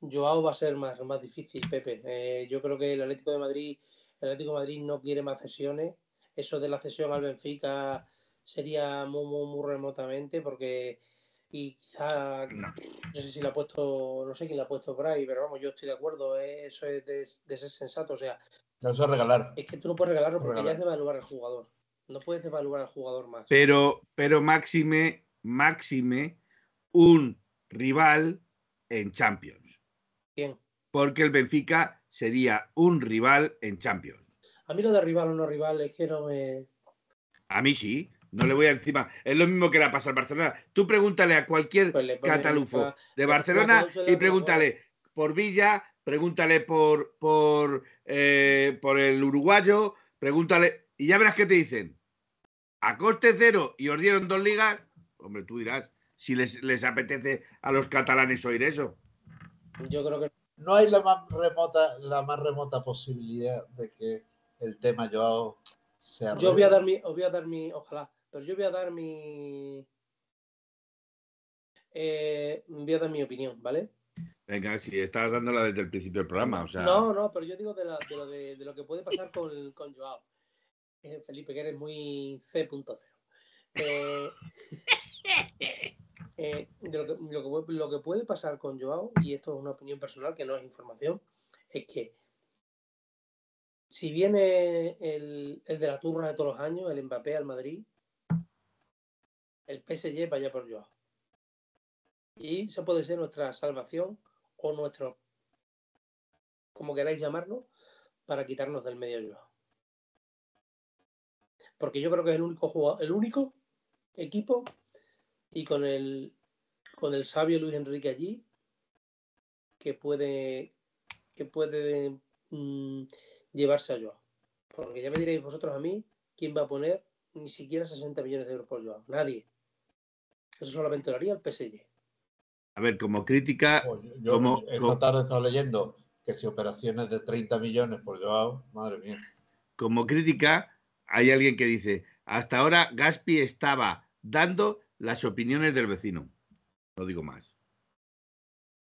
Joao va a ser más, más difícil, Pepe. Eh, yo creo que el Atlético de Madrid, el Atlético de Madrid no quiere más cesiones. Eso de la cesión al Benfica sería muy, muy, muy remotamente, porque y quizá No. no sé si la ha puesto, no sé quién la ha puesto por ahí, pero vamos, yo estoy de acuerdo, eh, eso es de, de ser sensato. O sea, No eso es regalar. es que tú no puedes regalarlo porque Regalar. ya es devaluar al jugador. No puedes devaluar al jugador más. Pero, pero máxime, máxime, un rival en Champions. ¿Quién? Porque el Benfica sería un rival en Champions. A mí lo de rival o no rival es que no me. A mí sí, no le voy a encima. Es lo mismo que le pasa al Barcelona. Tú pregúntale a cualquier Pues catalufo de Barcelona y pregúntale por Villa, pregúntale por, por, eh, por el uruguayo, pregúntale. Y ya verás qué te dicen. A coste cero y os dieron dos ligas. Hombre, tú dirás si les, les apetece a los catalanes oír eso. Yo creo que No hay la más remota, la más remota posibilidad de que el tema Joao sea Yo voy a dar mi, os voy a dar mi, ojalá, pero yo voy a dar mi, eh, voy a dar mi opinión, ¿vale? Venga, si estabas dándola desde el principio del programa. O sea, No, no, pero yo digo de, la- de lo, de, de lo que puede pasar con, con Joao. Eh, Felipe, que eres muy C.0. Eh, eh, de lo, que, lo, que, puede- lo que puede pasar con Joao, y esto es una opinión personal que no es información, es que si viene el, el de la turra de todos los años, el Mbappé al Madrid, el PSG vaya por Joao. Y eso puede ser nuestra salvación o nuestro, como queráis llamarlo, para quitarnos del medio Joao. Porque yo creo que es el único jugador, el único equipo y con el con el sabio Luis Enrique allí que puede que puede mm, llevarse a Joao. Porque ya me diréis vosotros a mí quién va a poner ni siquiera 60 millones de euros por Joao. Nadie. Eso solamente lo haría el PSG. a ver, como crítica, Pues yo- yo Como- esta como- tarde he estado leyendo que si operaciones de 30 millones por Joao, madre mía. como crítica, hay alguien que dice, hasta ahora Gaspi estaba dando las opiniones del vecino. No digo más.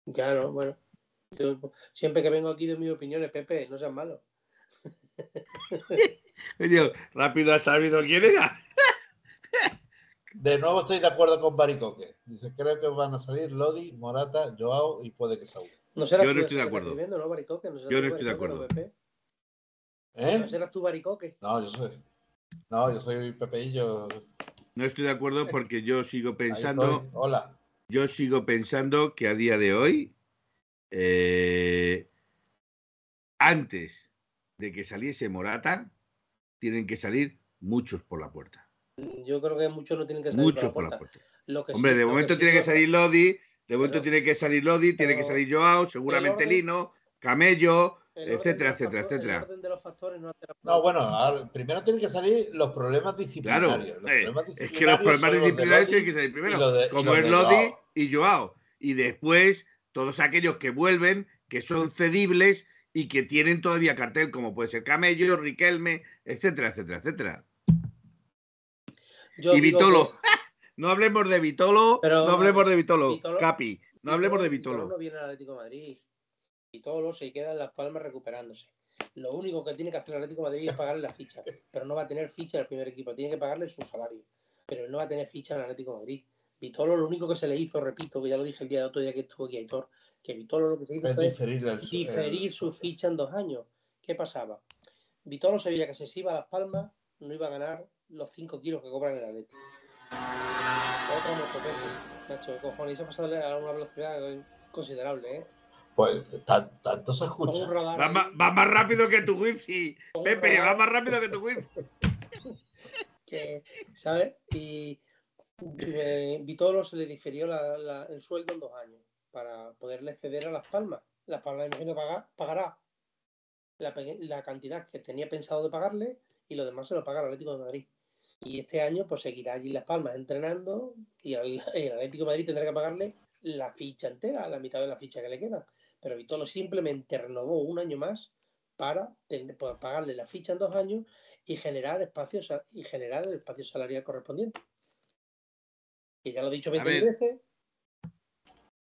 Ya no, bueno. Yo siempre que vengo aquí de mis opiniones, Pepe, no seas malo. Oye, rápido has sabido quién era. De nuevo estoy de acuerdo con Baricoque. Dice, creo que van a salir Lodi, Morata, Joao y puede que Saúl. No Yo no estoy de acuerdo. ¿no, Baricoque? No Yo no estoy de Baricoque, ¿no, acuerdo. Pepe? ¿Eh? No serás tú Baricoque. No, yo soy. No, yo soy Pepeillo. No estoy de acuerdo porque yo sigo pensando. Hola. yo sigo pensando que a día de hoy, eh, antes de que saliese Morata, tienen que salir muchos por la puerta. Yo creo que muchos no tienen que salir Muchos por la puerta. puerta. Lo que Hombre, sí- de lo momento tiene que salir Lodi, de momento Pero- tiene que salir Lodi, tiene que salir Joao, seguramente orden- Lino, Camello, etcétera, etcétera, etcétera. El orden de los factores no hace la No, bueno, primero tienen que salir los problemas Claro, disciplinarios. Los eh, problemas es que los problemas disciplinarios Lodi tienen que salir primero, de- como es Lodi Joao. y Joao. Y después todos aquellos que vuelven, que son cedibles y que tienen todavía cartel, como puede ser Camello, Riquelme, etcétera, etcétera, etcétera. Yo y Vitolo. que No hablemos de Vitolo, Pero, no hablemos de Vitolo, Vitolo- Capi, no hablemos de Vitolo Vitolo. no viene al Atlético de Madrid. Vitolo se queda en Las Palmas recuperándose. Lo único que tiene que hacer el Atlético de Madrid es pagarle la ficha. Pero no va a tener ficha al primer equipo. Tiene que pagarle su salario. Pero él no va a tener ficha en el Atlético de Madrid. Vitolo lo único que se le hizo, repito, que ya lo dije el día de otro día que estuvo aquí Aitor, que Vitolo lo que se hizo Es fue diferir el- diferir el- su ficha en dos años. ¿Qué pasaba? Vitolo sabía que si se iba a Las Palmas no iba a ganar los 5 kilos que cobran en el Atlético. Otra motopepe, Nacho, cojones, se ha pasado a una velocidad considerable, ¿eh? Pues tan- tanto se escucha. Va, ma- va más rápido que tu wifi. Pepe, va más rápido que tu wifi. que, ¿sabes? Y eh, Vitolo se le diferió la- la- el sueldo en dos años para poderle ceder a Las Palmas. Las Palmas, imagino, paga- pagará la, la cantidad que tenía pensado de pagarle y lo demás se lo paga el Atlético de Madrid. Y este año pues seguirá allí en Las Palmas entrenando y el, el Atlético de Madrid tendrá que pagarle la ficha entera, la mitad de la ficha que le queda. pero Vitolo simplemente renovó un año más para, pagarle la ficha en dos años y generar espacios y generar el espacio salarial correspondiente. Que ya lo he dicho 20 veces.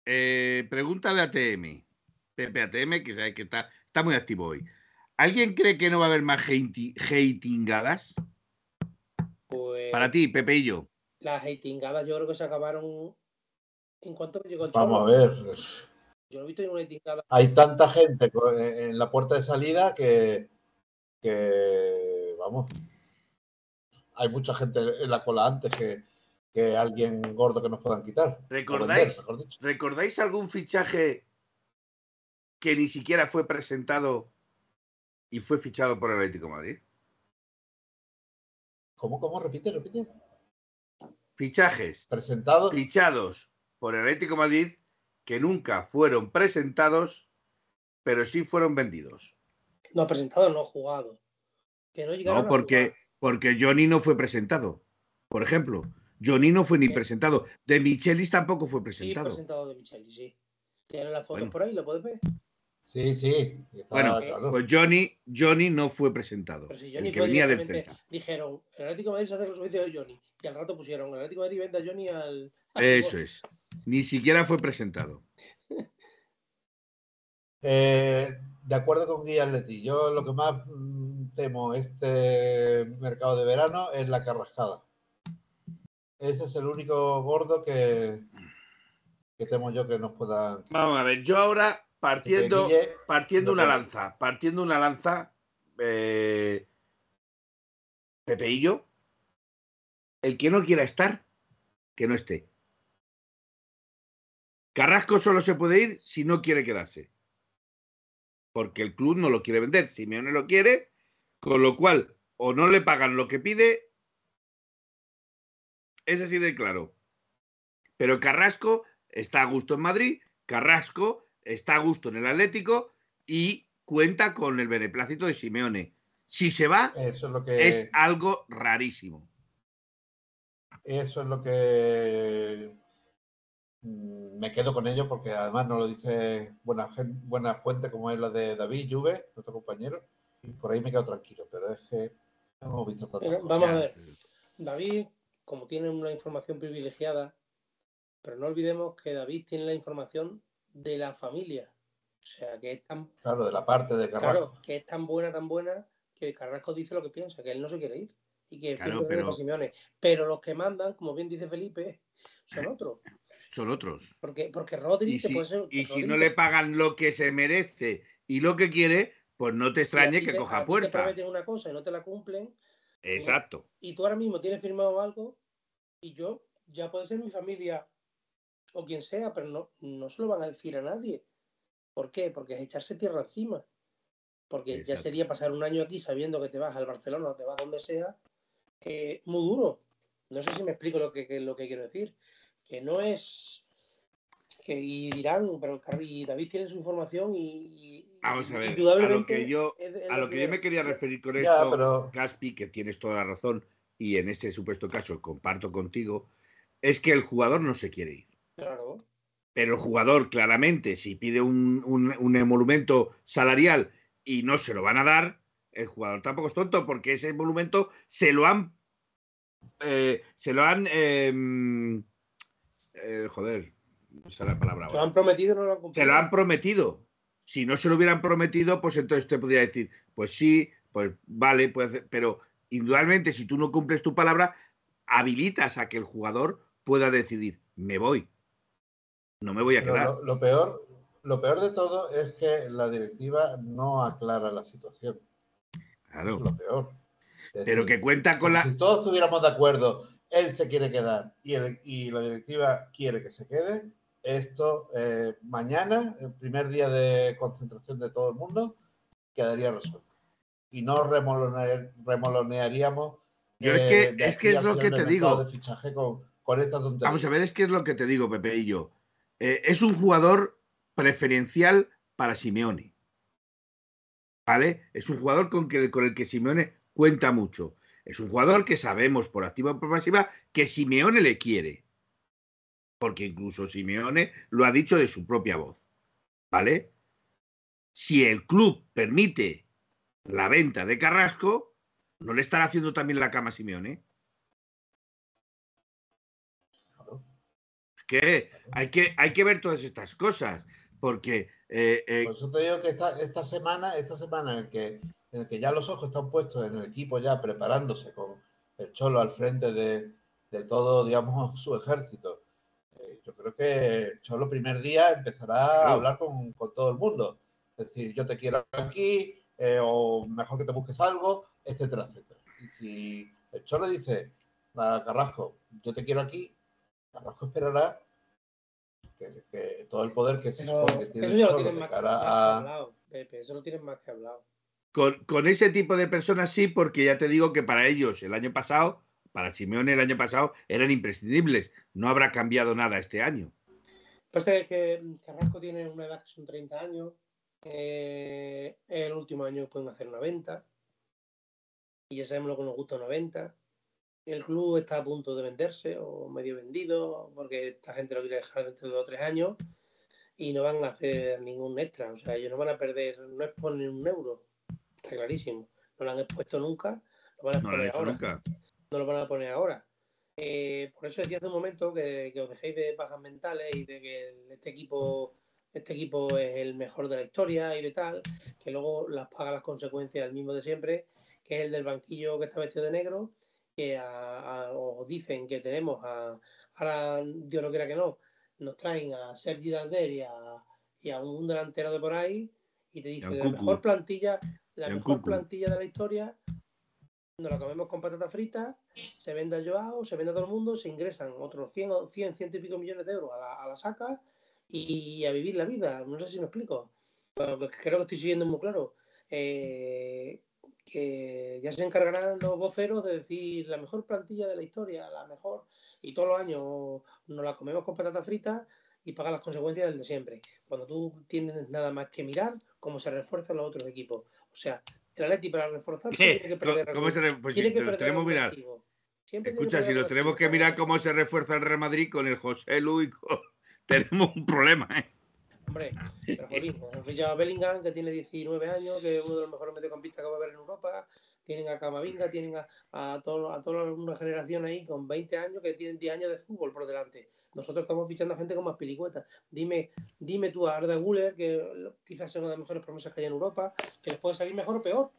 Eh, pregunta de ATM. Pepe ATM, que sabe que está, está muy activo hoy. ¿Alguien cree que no va a haber más hatingadas? Pues, Para ti, Pepe y yo. Las hatingadas yo creo que se acabaron en cuanto llegó el Vamos a ver. Yo no he visto ninguna hatingada. Hay tanta gente en la puerta de salida que, que vamos, hay mucha gente en la cola antes que, que alguien gordo que nos puedan quitar. ¿Recordáis, ¿Recordáis algún fichaje que ni siquiera fue presentado y fue fichado por el Atlético Madrid. ¿Cómo, cómo? Repite, repite. Fichajes. Presentados. Fichados por el Atlético Madrid que nunca fueron presentados, pero sí fueron vendidos. No, presentado, no jugado. Que no, no porque, porque Johnny no fue presentado. Por ejemplo, Johnny no fue ni presentado. De Michelis tampoco fue presentado. Sí, presentado de Michelis, sí. Tiene la foto por ahí, ¿lo puedes ver? Sí, sí. bueno, pues Johnny, Johnny no fue presentado. Pero si Johnny que venía del Celta. Dijeron, el Atlético de Madrid se hace con los servicios de Johnny. Y al rato pusieron, el Atlético de Madrid vende a Johnny al. Eso es. Ni siquiera fue presentado. Eh, de acuerdo con Guillermo Leti, yo lo que más mm, temo este mercado de verano es la carrascada. Ese es el único gordo que, que temo yo que nos pueda. Vamos a ver, yo ahora partiendo, partiendo una lanza, partiendo una lanza, eh, Pepeillo, el que no quiera estar, que no esté. Carrasco solo se puede ir si no quiere quedarse. Porque el club no lo quiere vender. Simeone lo quiere, con lo cual o no le pagan lo que pide. Es así de claro. Pero Carrasco está a gusto en Madrid. Carrasco está a gusto en el Atlético y cuenta con el beneplácito de Simeone. Si se va, es, lo que... es algo rarísimo. Eso es lo que mm, me quedo con ello porque además no lo dice buena, buena fuente como es la de David Juve, nuestro compañero, y por ahí me quedo tranquilo, pero es que hemos visto Vamos a ver, David, como tiene una información privilegiada, pero no olvidemos que David tiene la información de la familia. O sea, que es tan. Claro, de la parte de Carrasco. Claro, que es tan buena, tan buena, que Carrasco dice lo que piensa, que él no se quiere ir. Y que claro, pero... pero los que mandan, como bien dice Felipe, son otros. Son otros. Porque, porque Rodri y si, puede ser, y si no le pagan lo que se merece y lo que quiere, pues no te extrañe que coja puerta. Te prometen una cosa y no te la cumplen. Exacto. Y tú ahora mismo tienes firmado algo y yo, ya puede ser mi familia o quien sea, pero no, no se lo van a decir a nadie. ¿Por qué? Porque es echarse tierra encima. Porque ya sería pasar un año aquí sabiendo que te vas al Barcelona o te vas donde sea, que muy duro. No sé si me explico lo que, lo que quiero decir. Que no es que y dirán, pero y David tiene su información y, Vamos a ver, a lo que yo, a lo que yo me quería referir con esto, Gaspi, que tienes toda la razón, y en este supuesto caso comparto contigo, es que el jugador no se quiere ir. Pero el jugador, claramente, si pide un, un, emolumento salarial y no se lo van a dar, el jugador tampoco es tonto, porque ese emolumento se lo han. Eh, se lo han. Em, eh, joder, no sé la palabra. ¿Se lo han prometido no lo han cumplido? Se lo han prometido. Si no se lo hubieran prometido, pues entonces te podría decir, pues sí, pues vale, puede pero indudablemente, si tú no cumples tu palabra, habilitas a que el jugador pueda decidir, me voy no me voy a quedar. Lo, peor, lo peor de todo es que la directiva no aclara la situación. Claro. Es lo peor. Pero que cuenta con la. Si todos estuviéramos de acuerdo, él se quiere quedar y, y la directiva quiere que se quede, esto eh, mañana, el primer día de concentración de todo el mundo, quedaría resuelto. Y no remolonearíamos. Yo es que, es, que es lo que te digo. De fichaje con, con esta Vamos a ver, es que es lo que te digo, Pepe y yo. Eh, es un jugador preferencial para Simeone. ¿Vale? Es un jugador con, el que Simeone cuenta mucho. Es un jugador que sabemos por activa o por pasiva que Simeone le quiere. Porque incluso Simeone lo ha dicho de su propia voz. ¿Vale? si el club permite la venta de Carrasco, no le estará haciendo también la cama a Simeone. Que hay, que hay que ver todas estas cosas, porque... Eh, eh, Por eso te digo que esta, esta semana, esta semana en que, en que ya los ojos están puestos en el equipo ya preparándose con el Cholo al frente de, de todo, digamos, su ejército, eh, yo creo que Cholo el primer día empezará a hablar con, con, todo el mundo. Es decir, yo te quiero aquí, eh, o mejor que te busques algo, etcétera, etcétera. Y si el Cholo dice a Carrasco, yo te quiero aquí, Carrasco esperará que, que todo el poder que, se supone que tiene eso ya lo tienen más, a... hablado, Pepe, eso lo tienen más que hablado. Con, con, ese tipo de personas sí, porque ya te digo que para ellos el año pasado para Simeone el año pasado eran imprescindibles. No habrá cambiado nada este año. Pasa que Carrasco tiene una edad que son 30 años. Eh, el último año pueden hacer una venta. Y ya sabemos lo que nos gusta una venta. El club está a punto de venderse o medio vendido porque esta gente lo quiere dejar dentro de dos o tres años y no van a hacer ningún extra. O sea, ellos no van a perder, no exponen un euro. Está clarísimo. No lo han expuesto nunca. Lo van a no ahora. Nunca no lo van a poner ahora. Eh, por eso decía hace un momento que, que, os dejéis de bajas mentales y de que este equipo, este equipo es el mejor de la historia y de tal, que luego las paga las consecuencias el mismo de siempre, que es el del banquillo que está vestido de negro, que a, a, os dicen que tenemos a, ahora Dios no quiera que no, nos traen a Sergi Dalder y a, y a un delantero de por ahí y te dicen la mejor plantilla, la mejor plantilla de la historia nos la comemos con patatas fritas, se vende a Joao, se vende a todo el mundo, se ingresan otros 100, 100, 100 y pico millones de euros a la, a la saca y a vivir la vida. No sé si me explico. Pero creo que estoy siguiendo muy claro. Eh, que ya se encargarán los voceros de decir la mejor plantilla de la historia, la mejor, y todos los años nos la comemos con patatas fritas y pagan las consecuencias del de siempre. Cuando tú tienes nada más que mirar cómo se refuerzan los otros equipos. O sea, el Atleti para reforzar tiene que perder ¿Cómo se pues tiene si que tenemos mirar. Escucha, si lo tenemos que mirar cómo se refuerza el Real Madrid con el José Luis, tenemos un problema, ¿eh? Hombre, pero Jolín, han fichado a Bellingham, que tiene 19 años, que es uno de los mejores mediocampistas que va a haber en Europa. Tienen a Camavinga, tienen a, a, todo, a toda una generación ahí con 20 años que tienen 10 años de fútbol por delante. Nosotros estamos fichando a gente con más pilicuetas. Dime, dime tú a Arda Guller, que quizás sea una de las mejores promesas que hay en Europa, que les puede salir mejor o peor.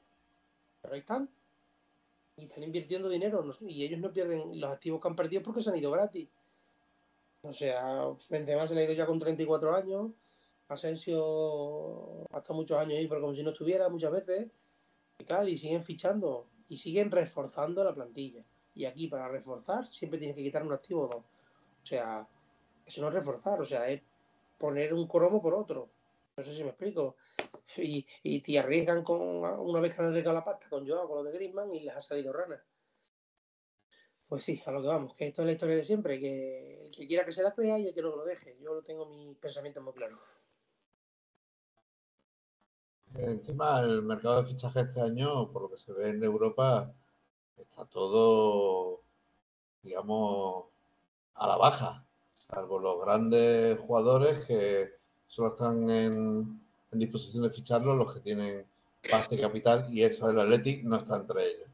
Pero ahí están. Y están invirtiendo dinero. Y ellos no pierden los activos que han perdido porque se han ido gratis. O sea, Benzema se le ha ido ya con 34 años. Asensio hasta muchos años ahí, pero como si no estuviera muchas veces. Y tal, y siguen fichando. Y siguen reforzando la plantilla. Y aquí, para reforzar, siempre tienes que quitar un activo o dos. O sea, eso no es reforzar, o sea, es poner un cromo por otro. No sé si me explico. Y, y te arriesgan con una vez que han arriesgado la pasta con Joao, con lo de Griezmann y les ha salido rana. Pues sí, a lo que vamos, que esto es la historia de siempre, que el que quiera que se la crea y el que no lo deje. Yo lo tengo mis pensamientos muy claros. Encima, el mercado de fichaje este año, por lo que se ve en Europa, está todo, digamos, a la baja, salvo los grandes jugadores que solo están en, disposición de ficharlo, los que tienen parte capital y eso el Athletic no está entre ellos.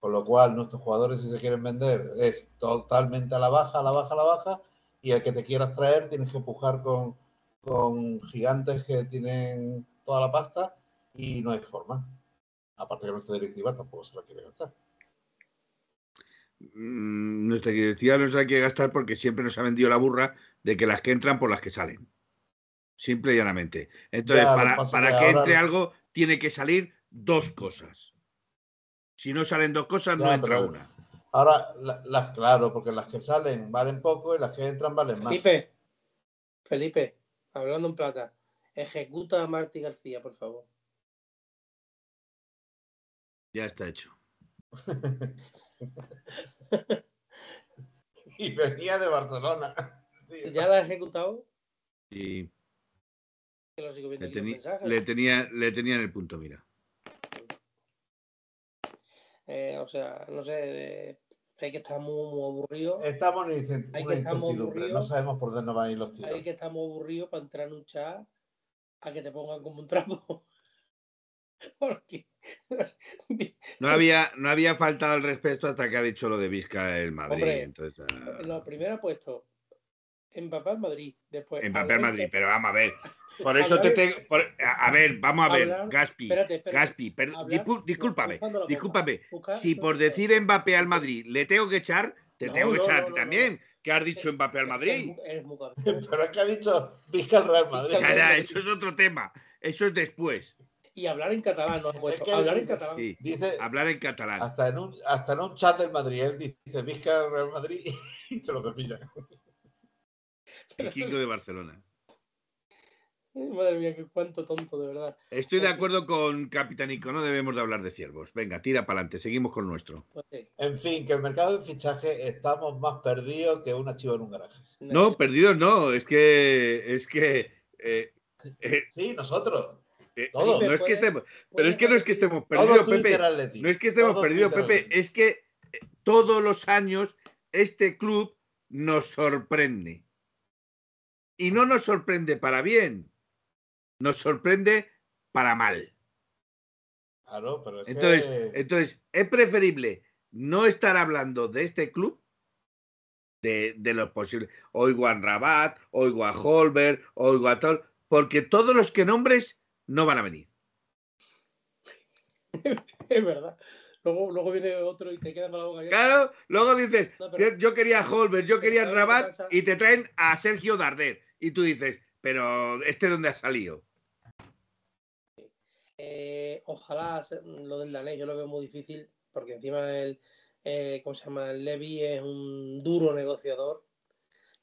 Con lo cual, nuestros jugadores, si se quieren vender, es totalmente a la baja, a la baja, a la baja, y el que te quieras traer tienes que empujar con, con gigantes que tienen toda la pasta y no hay forma. Aparte que nuestra directiva tampoco se la quiere gastar. Mm, nuestra directiva no se la quiere gastar porque siempre nos ha vendido la burra de que las que entran por las que salen. Simple y llanamente. Entonces, ya, para, para que, que entre algo, tiene que salir dos cosas. Si no salen dos cosas, ya, no entra una. Ahora, las, la, claro, porque las que salen valen poco y las que entran valen más. Felipe, Felipe, hablando en plata, ejecuta a Martí García, por favor. Ya está hecho. y venía de Barcelona. ¿Ya la ha ejecutado? Sí. Le, tenía, le tenía en el punto, mira. Eh, o sea, no sé, hay que estar muy, muy aburrido. Estamos en hay que estar muy aburrido. No sabemos por dónde van a ir los tiros. Hay que estar muy aburrido para entrar en un chat a que te pongan como un trapo. Porque No había, no había faltado al respecto hasta que ha dicho lo de Vizca el Madrid. Hombre, entonces, ah, lo primero ha puesto Mbappé al Madrid, después Mbappé al Madrid, pero vamos a ver. Por eso te tengo. por- a a ver, vamos a ver, Hablar- Gaspi. Espérate, espérate. Gaspi, per- Hablar- dispu- discúlpame, discúlpame. Si por decir Mbappé al Madrid le tengo que echar, te No, tengo que no, echar no, a ti no, también, que has dicho Mbappé al Madrid. Pero es que ha dicho Vizca el Real Madrid. Eso es otro tema. Eso es después. Y hablar en catalán, no puesto. que- hablar en catalán. Sí, Dice, hablar en catalán. hasta en, un, hasta en un chat del Madrid, él dice Vizca el Real Madrid y se lo cepilla. El Kiko de Barcelona. Madre mía, qué cuánto tonto, de verdad. Estoy de acuerdo con Capitanico, no debemos de hablar de ciervos. Venga, tira para adelante, seguimos con nuestro. Pues sí. En fin, que el mercado de fichaje estamos más perdidos que una chiva en un garaje. No, perdidos no, es que es que eh, eh, Sí, nosotros. eh, Todos. no es que estemos, pero es que no es que estemos perdidos, Pepe. No es que estemos perdidos, Pepe, es que todos los años este club nos sorprende. Y no nos sorprende para bien, nos sorprende para mal. Claro, pero es Entonces, que... entonces es preferible no estar hablando de este club, de, de los posibles. Oigo a Rabat, oigo a Holberg, oigo a Tol, porque todos los que nombres no van a venir. Es verdad. Luego, luego viene otro y te quedas con la boca abierta. Claro, luego dices, No, pero- que yo quería a Holberg, yo quería a ¿sabes lo que Rabat y te traen a Sergio Darder. Y tú dices, pero ¿este dónde ha salido? Eh, ojalá lo del danés, yo lo veo muy difícil, porque encima el, eh, ¿cómo se llama? El Levy es un duro negociador,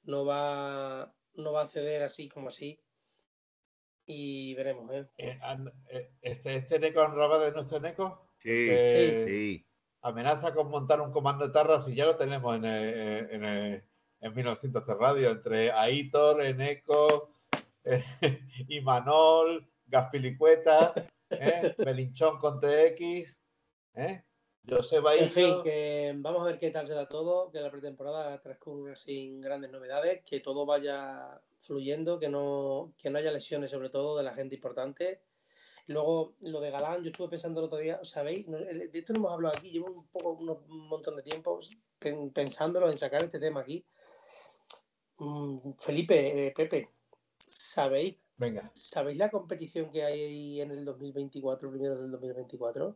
no va, no va a ceder así como así. Y veremos, ¿eh? eh, eh, este, este Neco en Rabat de nuestro Neco Sí, Eh, sí. amenaza con montar un comando de tarras y ya lo tenemos en, eh, en, en 1900 de radio entre Aitor, Eneco, eh, Imanol, Gaspilicueta, eh, Belinchón con TX, eh, José En Baillo. fin, que vamos a ver qué tal se da todo, que la pretemporada transcurra sin grandes novedades, que todo vaya fluyendo, que no, que no haya lesiones sobre todo de la gente importante. Luego, lo de Galán, yo estuve pensando el otro día, ¿sabéis? De esto no hemos hablado aquí, llevo un, poco, un montón de tiempo pen- pensándolo en sacar este tema aquí. Mm, Felipe, eh, Pepe, ¿sabéis, Venga, ¿sabéis la competición que hay en el 2024, primero del 2024?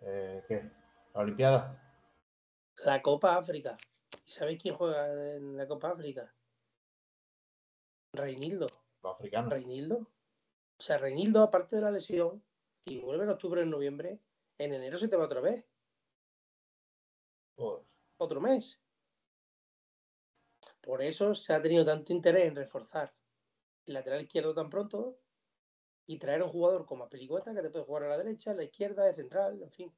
eh, ¿qué? ¿La Olimpiada? La Copa África. ¿Y ¿Sabéis quién juega en la Copa África? Reinildo. Los africanos. Reinildo. O sea, Reinildo, aparte de la lesión, y vuelve en octubre, en noviembre, en enero se te va otra vez. Pues, Otro mes. Por eso se ha tenido tanto interés en reforzar el lateral izquierdo tan pronto y traer a un jugador como a Pelicueta que te puede jugar a la derecha, a la izquierda, de central, en fin.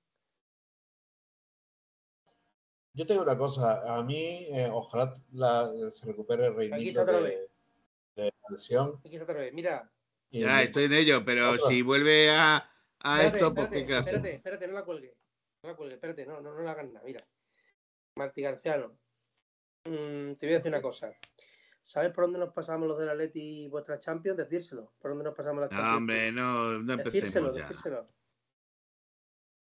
Yo te digo una cosa, a mí eh, ojalá la- se recupere Aquí Reinildo está otra de, vez. de la lesión. Aquí está otra vez. Mira, y- Ya, estoy en ello, pero Otro. si vuelve a, a espérate, esto, pues espérate, ¿qué qué hace? espérate, espérate, no la cuelgue. No la cuelgue, espérate, no, no, no la hagas nada. Mira, Martí Garciano, mm, te voy a decir una cosa. ¿Sabes por dónde nos pasamos los del Atleti y vuestras Champions? Decírselo. ¿Por dónde nos pasamos las Champions? No, hombre, no, no decírselo, empecemos ya. decírselo.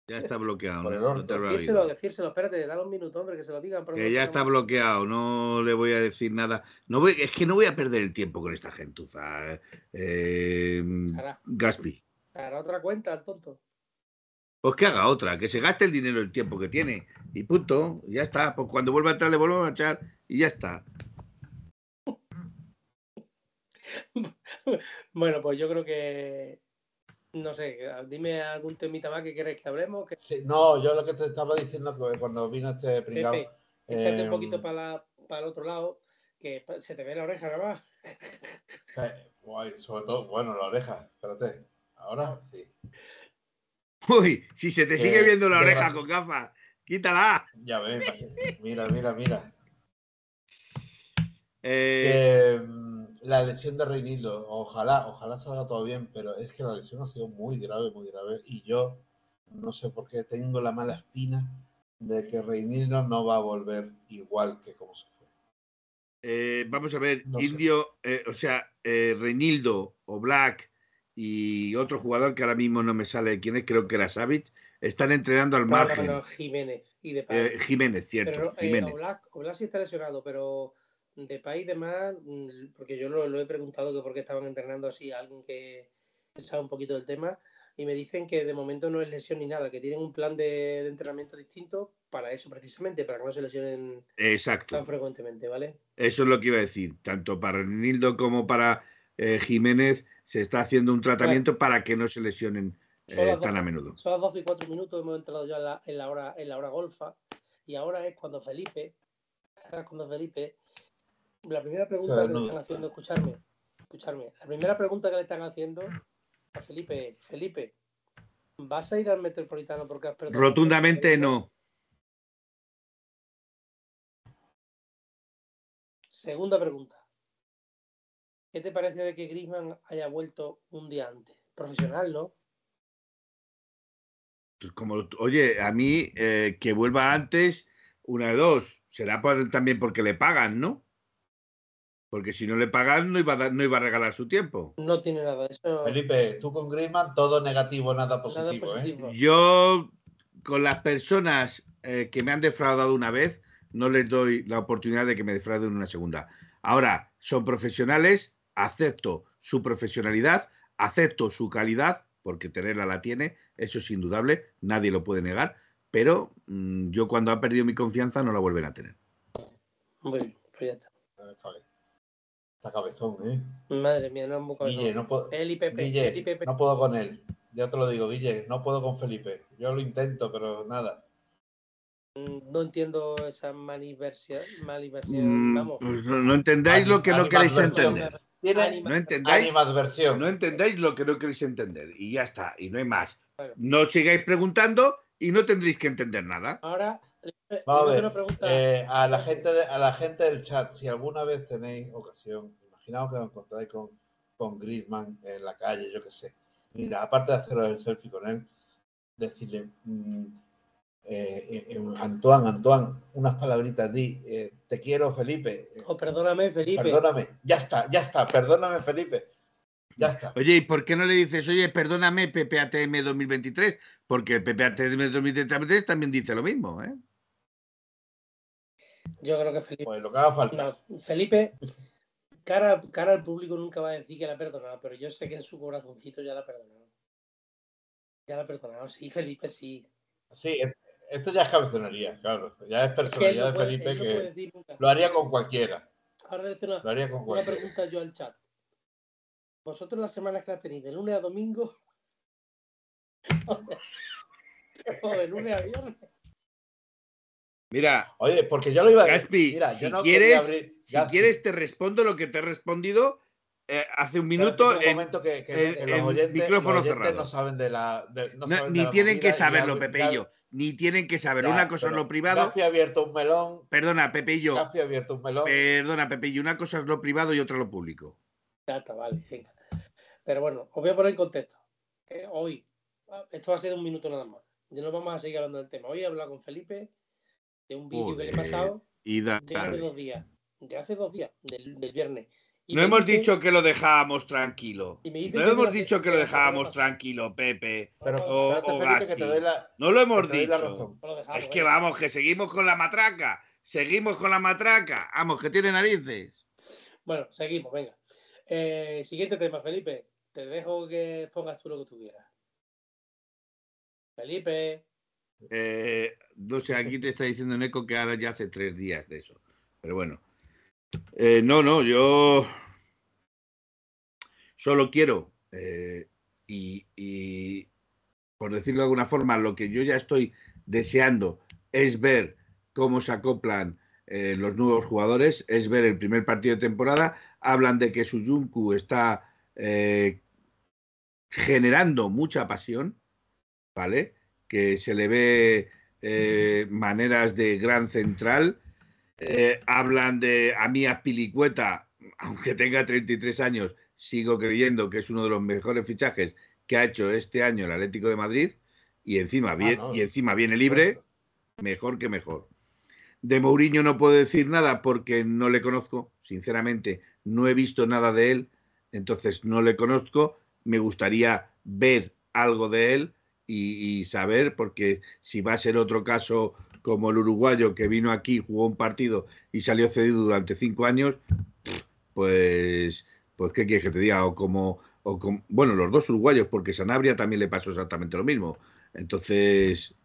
Ya está bloqueado. Por el no, orto. no te Decírselo, decírselo. Espérate, dale un minuto, hombre, que se lo digan. Que ya está bloqueado, no le voy a decir nada. No voy, es que no voy a perder el tiempo con esta gentuza. Eh, Hará. Gaspi. Hará otra cuenta, el tonto. Pues que haga otra, que se gaste el dinero el tiempo que tiene. Y punto, ya está. Pues cuando vuelva a entrar le vuelvo a echar y ya está. Bueno, pues yo creo que. No sé, dime algún temita más que queréis que hablemos. Que Sí, no, yo lo que te estaba diciendo que cuando vino este pringao, Pepe, échate un em, poquito para el otro lado, que se te ve la oreja nada más. eh, guay, sobre todo, bueno, la oreja, espérate, ahora sí. Uy, si se te sigue Que- viendo la oreja va- con gafas, quítala. Ya ves, mira, mira, mira. Eh, Que, mm, la lesión de Reinildo, ojalá, ojalá salga todo bien, pero es que la lesión ha sido muy grave, muy grave, y yo no sé por qué tengo la mala espina de que Reinildo no va a volver igual que como se fue. eh, vamos a ver, No. Indio, eh, o sea, eh, Reinildo o Black y otro jugador que ahora mismo no me sale quién es, creo que era Savic, están entrenando al No, margen. no, no, Jiménez y Depay. Eh, Jiménez, cierto, pero eh, Jiménez. Oblak, Oblak sí está lesionado, pero Depay y demás, mm, porque yo lo, lo he preguntado que por qué estaban entrenando así a alguien que sabe un poquito del tema y me dicen que de momento no es lesión ni nada, que tienen un plan de, de entrenamiento distinto para eso precisamente, para que no se lesionen Exacto. tan frecuentemente, ¿vale? Eso es lo que iba a decir. Tanto para Reinildo como para eh, Jiménez se está haciendo un tratamiento para que no se lesionen eh, tan 12 a menudo. Son las 12 y 4 minutos, hemos entrado ya en la, en la hora, en la hora golfa y ahora es cuando Felipe, ahora es cuando Felipe, la primera pregunta sea, que no- le están haciendo, escucharme, escucharme, la primera pregunta que le están haciendo a Felipe, es, Felipe, ¿vas a ir al Metropolitano porque has perdido? Rotundamente no. Segunda pregunta. ¿Qué te parece de que Griezmann haya vuelto un día antes? Profesional, ¿no? Pues Como, oye, a mí eh, que vuelva antes, una de dos. Será por- también porque le pagan, ¿no? Porque si no le pagan, no iba a, dar- no iba a regalar su tiempo. No tiene nada. Eso, Felipe, tú con Griezmann todo negativo, nada nada positivo, ¿eh? positivo. Yo, con las personas eh, que me han defraudado una vez, no les doy la oportunidad de que me defrauden una segunda. Ahora, son profesionales, acepto su profesionalidad, acepto su calidad, porque tenerla la tiene, eso es indudable, nadie lo puede negar, pero mm, yo cuando ha perdido mi confianza no la vuelven a tener. Muy bien, pues ya está. Está cabezón, ¿eh? Madre mía, no es muy cabezón. Guille, no puedo. El IPP, Guille, el IPP. no puedo con él. Ya te lo digo, Guille, no puedo con Felipe. Yo lo intento, pero nada. Mm, No entiendo esa maliversión. maliversión Mm, vamos. pues no, no entendáis lo que no queréis entender. Tiene No entendáis, animadversión. no entendáis lo que no queréis entender. Y ya está, y no hay más. Bueno. No sigáis preguntando y no tendréis que entender nada. Ahora, Vamos a ver, eh, a, la gente de- a la gente del chat, si alguna vez tenéis ocasión, imaginaos que os encontráis con, con Griezmann en la calle, yo qué sé. Mira, aparte de haceros el selfie con él, decirle, mm, eh, eh, Antoine, Antoine, unas palabritas, di, eh, te quiero, Felipe. eh, Oh, perdóname, Felipe. Perdóname, ya está, ya está, perdóname, Felipe. Ya está. Oye, ¿y por qué no le dices, oye, perdóname, PPATM 2023? Porque el PPATM 2023 también dice lo mismo, ¿eh? Yo creo que Felipe. Pues lo que haga falta. No, Felipe, cara, cara al público nunca va a decir que la ha perdonado, pero yo sé que en su corazoncito ya la ha perdonado. Ya la ha perdonado, sí, Felipe, sí. Sí, es- esto ya es cabezonería, claro. Ya es personalidad no de Felipe que decir lo haría con cualquiera. Ahora le una, Lo haría con una cualquiera. pregunta yo al chat. Vosotros las semanas que la tenéis, de lunes a domingo. o de lunes a viernes. Mira, Oye, porque yo lo iba a decir. Gaspi, Mira, si no quieres, abrir- si quieres te respondo lo que te he respondido eh, hace un minuto. un en- momento que, que- en- que en los oyentes, micrófono los oyentes cerrado. no saben de la. de- no no, saben de ni la tienen que saberlo, Pepe y yo. Ni tienen que saber. ya, Una cosa es lo privado. Abierto un melón. Perdona, Pepe y yo. Gaspi ha abierto un melón. Perdona, Pepe y. Una cosa es lo privado y otra lo público. Ya está, vale, venga. Pero bueno, os voy a poner en contexto. Eh, hoy, ah, esto va a ser un minuto nada más. Ya no vamos a seguir hablando del tema. Hoy he hablado con Felipe de un vídeo que le he pasado Y da- de hace dos días. De hace dos días, del, del viernes. Y No hemos dice- dicho que lo dejábamos tranquilo. y me dice No que hemos dicho que lo dejábamos tranquilo, Pepe. Pero o- espérate, o Felipe, que Gaspi. te doy la, No lo hemos dicho. dejamos, Es que vamos, que seguimos con la matraca. Seguimos con la matraca. Vamos, que tiene narices. Bueno, seguimos, venga. Eh, siguiente tema, Felipe. Te dejo que pongas tú lo que tú quieras. Felipe. Eh, no sé, aquí te está diciendo Neko que ahora ya hace tres días de eso. Pero bueno. Eh, no, no, yo solo quiero, eh, y, y, por decirlo de alguna forma, lo que yo ya estoy deseando es ver cómo se acoplan eh, los nuevos jugadores, es ver el primer partido de temporada. Hablan de que Suyunku está eh, generando mucha pasión, ¿vale? Que se le ve maneras de gran central. Eh, hablan de a mí Pilicueta, aunque tenga 33 años, sigo creyendo que es uno de los mejores fichajes que ha hecho este año el Atlético de Madrid y encima, bien, no. y encima viene libre, mejor que mejor. De Mourinho no puedo decir nada porque no le conozco, sinceramente, no he visto nada de él, entonces no le conozco. Me gustaría ver algo de él y, saber, porque si va a ser otro caso como el uruguayo que vino aquí, jugó un partido y salió cedido durante cinco años, pues, pues ¿qué quieres que te diga? O como, o como, bueno, los dos uruguayos, porque Sanabria también le pasó exactamente lo mismo. Entonces,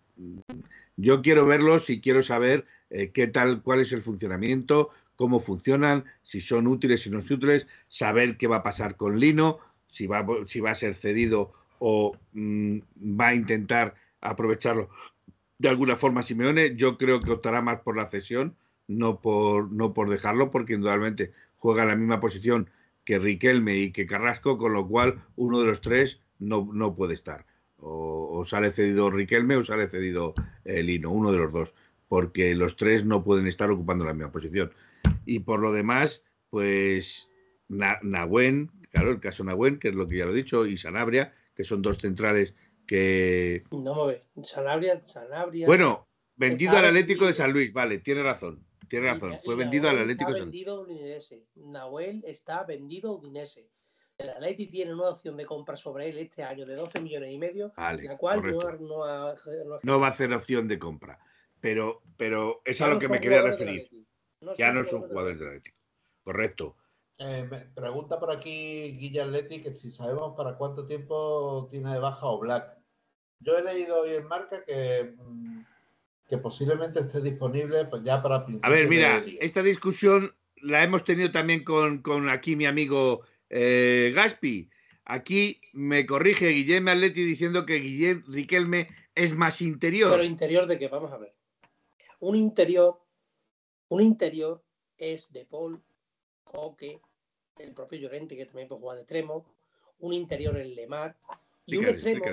yo quiero verlos y quiero saber eh, qué tal, cuál es el funcionamiento, cómo funcionan, si son útiles, si no son útiles, saber qué va a pasar con Lino, si va, si va a ser cedido o mm, va a intentar aprovecharlo de alguna forma Simeone. Yo creo que optará más por la cesión, no por, no por dejarlo, porque indudablemente juega en la misma posición que Riquelme y que Carrasco, con lo cual uno de los tres no, no puede estar. O, sale cedido Riquelme o sale cedido eh, Lino, uno de los dos, porque los tres no pueden estar ocupando la misma posición. Y por lo demás, pues Nahuen, claro, el caso Nahuen, que es lo que ya lo he dicho, y Sanabria, que son dos centrales que... No me ve. Sanabria, Sanabria... Bueno, vendido al Atlético de San Luis, vale, tiene razón. Tiene razón, fue vendido al Atlético de San Luis. Nahuel está vendido a Udinese. El Atleti tiene una opción de compra sobre él este año de 12 millones y medio, la cual no, no, va a hacer opción de compra. Pero, pero es a lo que me quería referir. ya no es un jugador del Atlético. Correcto. Eh, me pregunta por aquí Guilla Atleti que si sabemos para cuánto tiempo tiene de baja o Black. Yo he leído hoy en marca que, mm, que posiblemente esté disponible pues ya para A ver, mira, esta discusión la hemos tenido también con, aquí mi amigo eh, Gaspi. Aquí me corrige Guillermo Atleti diciendo que Guillem Riquelme es más interior. Pero interior de qué? Vamos a ver. Un interior, un interior es de Paul, Coque, el propio Llorente, que también puede jugar de extremo, un interior en Lemar, y un, extremo,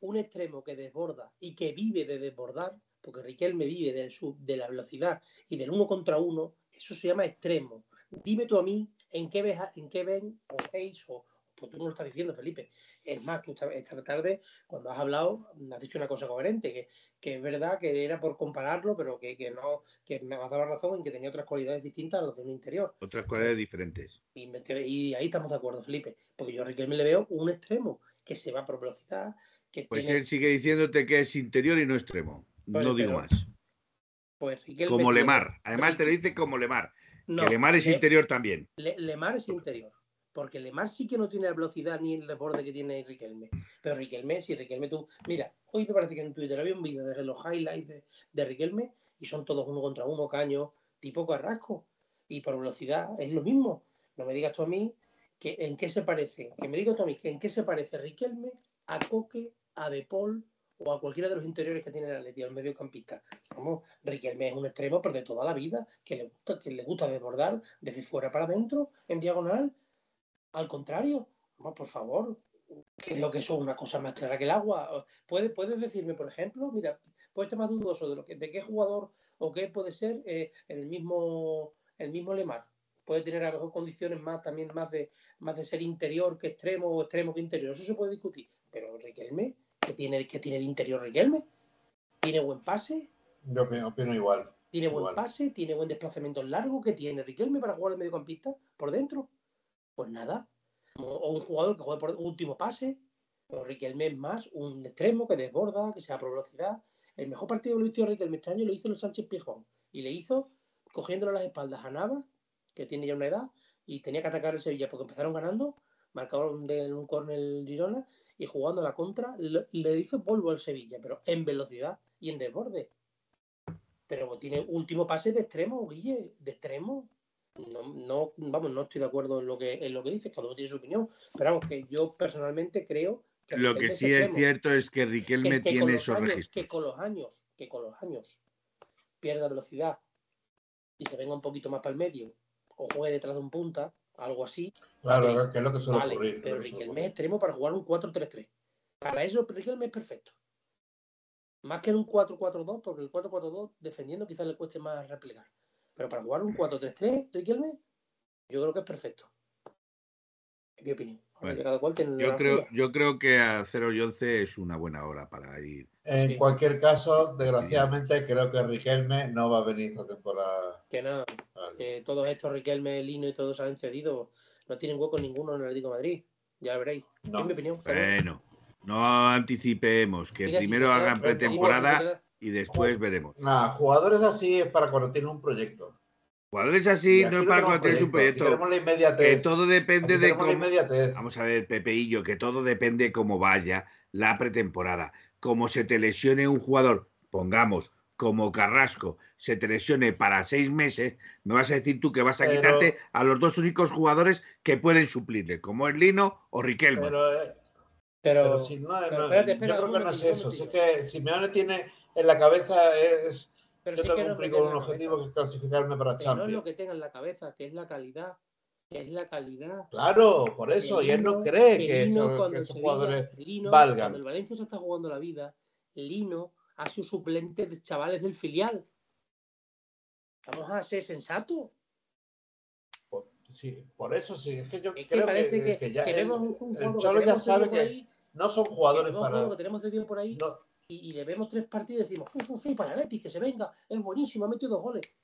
un extremo que desborda y que vive de desbordar, porque Riquelme vive del sub, de la velocidad y del uno contra uno, eso se llama extremo. Dime tú a mí en qué, ves, en qué ven o veis o, pues tú no lo estás diciendo, Felipe. Es más, tú esta tarde, cuando has hablado, has dicho una cosa coherente, que, que es verdad que era por compararlo, pero que, que, no, que me has dado la razón en que tenía otras cualidades distintas a las de un interior. Otras cualidades diferentes. Y, y ahí estamos de acuerdo, Felipe. Porque yo a Riquelme le veo un extremo, que se va por velocidad. Que pues él sigue diciéndote que es interior y no extremo. no digo más. Pues como Lemar. Además te lo dice como Lemar. que Lemar es interior también. Lemar es interior porque Lemar sí que no tiene la velocidad ni el desborde que tiene Riquelme. Pero Riquelme, si Riquelme tú. Mira, hoy me parece que en Twitter había un vídeo de los highlights de, Riquelme y son todos uno contra uno, caño, tipo carrasco. Y por velocidad es lo mismo. No me digas tú a mí que en qué se parece, que me digas tú a mí que en qué se parece Riquelme a Coque, a De Paul o a cualquiera de los interiores que tiene el Atleti, el mediocampista. Vamos, Riquelme es un extremo, pero de toda la vida, que le gusta, que le gusta desbordar desde fuera para adentro, en diagonal, al contrario, por favor, lo que es una cosa más clara que el agua. ¿Puedes, puedes decirme, por ejemplo, mira, puede estar más dudoso de, lo que, de qué jugador o qué puede ser eh, el mismo el mismo Lemar. Puede tener a lo mejor condiciones más también más de más de ser interior que extremo o extremo que interior. Eso se puede discutir. Pero Riquelme, que tiene, que tiene de interior Riquelme, tiene buen pase. Yo opino, igual. Tiene buen pase, tiene buen desplazamiento largo, que tiene Riquelme para jugar de mediocampista por dentro. Pues nada. O un jugador que juegue por último pase, o Riquelme es más, un extremo que desborda, que sea por velocidad. El mejor partido que lo hizo Riquelme este año lo hizo el Sánchez Pijón. Y le hizo cogiéndole las espaldas a Navas, que tiene ya una edad, y tenía que atacar el Sevilla porque empezaron ganando, marcaron de un córner Girona, y jugando la contra, le hizo polvo al Sevilla, pero en velocidad y en desborde. Pero tiene último pase de extremo, Guille, de extremo no, no, vamos, no estoy de acuerdo en lo que, en lo que dices, cada uno tiene su opinión, pero vamos, que yo personalmente creo que lo que sí es cierto es que Riquelme tiene esos registros. Que con los años, que con los años pierda velocidad y se venga un poquito más para el medio o juegue detrás de un punta, algo así. Claro, que es lo que suele ocurrir. Pero Riquelme es extremo para jugar un 4-3-3. Para eso Riquelme es perfecto. Más que en un 4-4-2, porque el 4-4-2 defendiendo quizás le cueste más replegar. Pero para jugar un 4-3-3, Riquelme, yo creo que es perfecto. Mi opinión. Bueno, Cada cual tiene Yo creo, suya. yo creo que a 0 y 11 es una buena hora para ir. En Sí. cualquier caso, desgraciadamente, creo que Riquelme no va a venir esta temporada. Que nada, que todos estos Riquelme, Lino y todos han cedido. No tienen hueco ninguno en el Atlético de Madrid. Ya veréis. No. Es mi opinión. Bueno, no anticipemos, que Mira, primero hagan pretemporada y después veremos. Nada, jugadores así es para cuando tienes un proyecto. Jugadores Y así no es para cuando tienes un proyecto, Que inmediatez. todo depende de tenemos la cómo. inmediatez. Vamos a ver, Pepeillo, que todo depende cómo vaya la pretemporada. Como se te lesione un jugador, pongamos, como Carrasco, se te lesione para seis meses, me vas a decir tú que vas a Pero- quitarte a los dos únicos jugadores que pueden suplirle, como es Lino o Riquelme. Pero, eh, Pero, pero si no, pero no- espérate, espera, yo creo que no es eso. Si es que Simeone tiene en la cabeza es pero yo sí tengo es con un objetivo cabeza. que es clasificarme para Que no es lo Champions. que tenga en la cabeza, que es la calidad. Que es la calidad. Claro, por eso. Y él no cree que, eso- que esos Sevilla- jugadores valgan. Cuando el Valencia se está jugando la vida, Lino ha sido suplente de chavales del filial. Vamos a ser sensatos. Por, sí, por eso sí. Es que yo Es que creo parece que, que, que ya que el, un, un el Cholo ya sabe que ahí, no son jugadores para. que tenemos cedido por ahí no, y, y le vemos tres partidos y decimos, fu, fu, fu, para el Atleti, que se venga, es buenísimo, ha metido dos goles.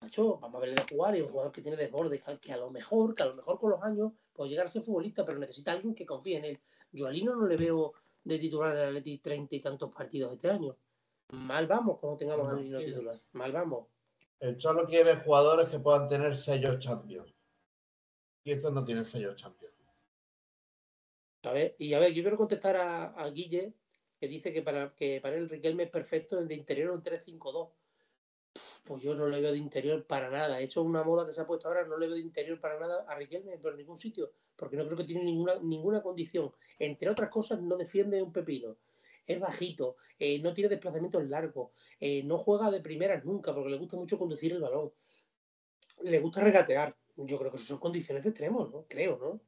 Macho, vamos a verle de jugar y un jugador que tiene desborde, que, a lo mejor, que a lo mejor con los años puede llegar a ser futbolista, pero necesita alguien que confíe en él. Yo a Lino no le veo de titular en el Atleti treinta y tantos partidos este año. Mal vamos cuando tengamos No, a Lino titular. Mal vamos. el Cholo quiere jugadores que puedan tener sellos Champions. Y estos no tienen sellos Champions. A ver, y a ver, yo quiero contestar a, a Guille, que dice que para, que para él Riquelme es perfecto el de interior un 3-5-2. Pues yo no le veo de interior para nada. Eso es una moda que se ha puesto ahora. No le veo de interior para nada a Riquelme por ningún sitio, porque no creo que tiene ninguna, ninguna condición. Entre otras cosas, no defiende un pepino. Es bajito, eh, no tiene desplazamientos largos, eh, no juega de primeras nunca, porque le gusta mucho conducir el balón. Le gusta regatear. Yo creo que eso son condiciones de extremos, ¿no? Creo, ¿no?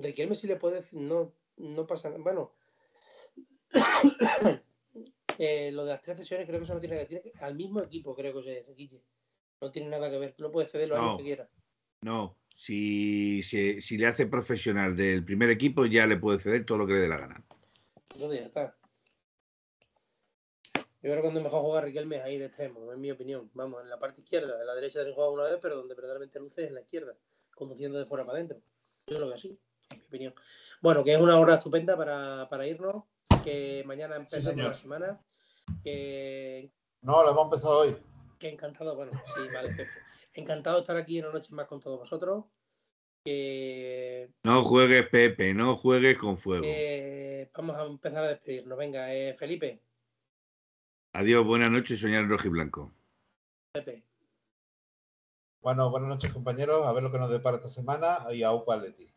Riquelme sí le puede no, no pasa nada. Bueno, eh, lo de las tres sesiones creo que eso no tiene que ver. Al mismo equipo, creo que es Guille. No tiene nada que ver. No puede ceder los No. años que quiera. No, si, si, si le hace profesional del primer equipo, ya le puede ceder todo lo que le dé la gana. Entonces ya está. Yo creo que donde mejor juega Riquelme es ahí de extremo, en mi opinión. Vamos, en la parte izquierda. En la derecha también juega una vez, pero donde verdaderamente luce es en la izquierda, conduciendo de fuera para adentro. Yo lo veo así, en mi opinión. Bueno, que es una hora estupenda para, para irnos. Que mañana empezamos la semana. Que No, lo hemos empezado hoy. que encantado, bueno, sí, vale, Pepe. Encantado de estar aquí una noche más con todos vosotros. Que No juegues, Pepe, no juegues con fuego. eh, vamos a empezar a despedirnos. Venga, eh, Felipe, Adiós, buenas noches, soñar en rojo y blanco. Pepe. Bueno, buenas noches, compañeros. A ver lo que nos depara esta semana. Y a Upa Leti.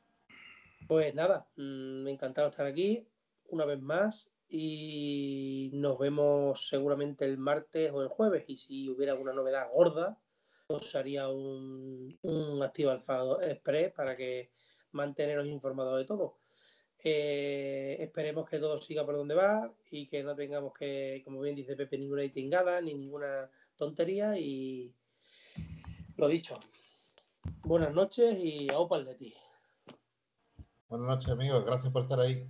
Pues nada, mm, encantado de estar aquí una vez más y nos vemos seguramente el martes o el jueves y si hubiera alguna novedad gorda os haría un, un activo alfa express para que manteneros informados de todo. Eh, esperemos que todo siga por donde va y que no tengamos que, como bien dice Pepe, ninguna tingada ni ninguna tontería y lo dicho. Buenas noches y a Opa ti. Buenas noches, amigos. Gracias por estar ahí.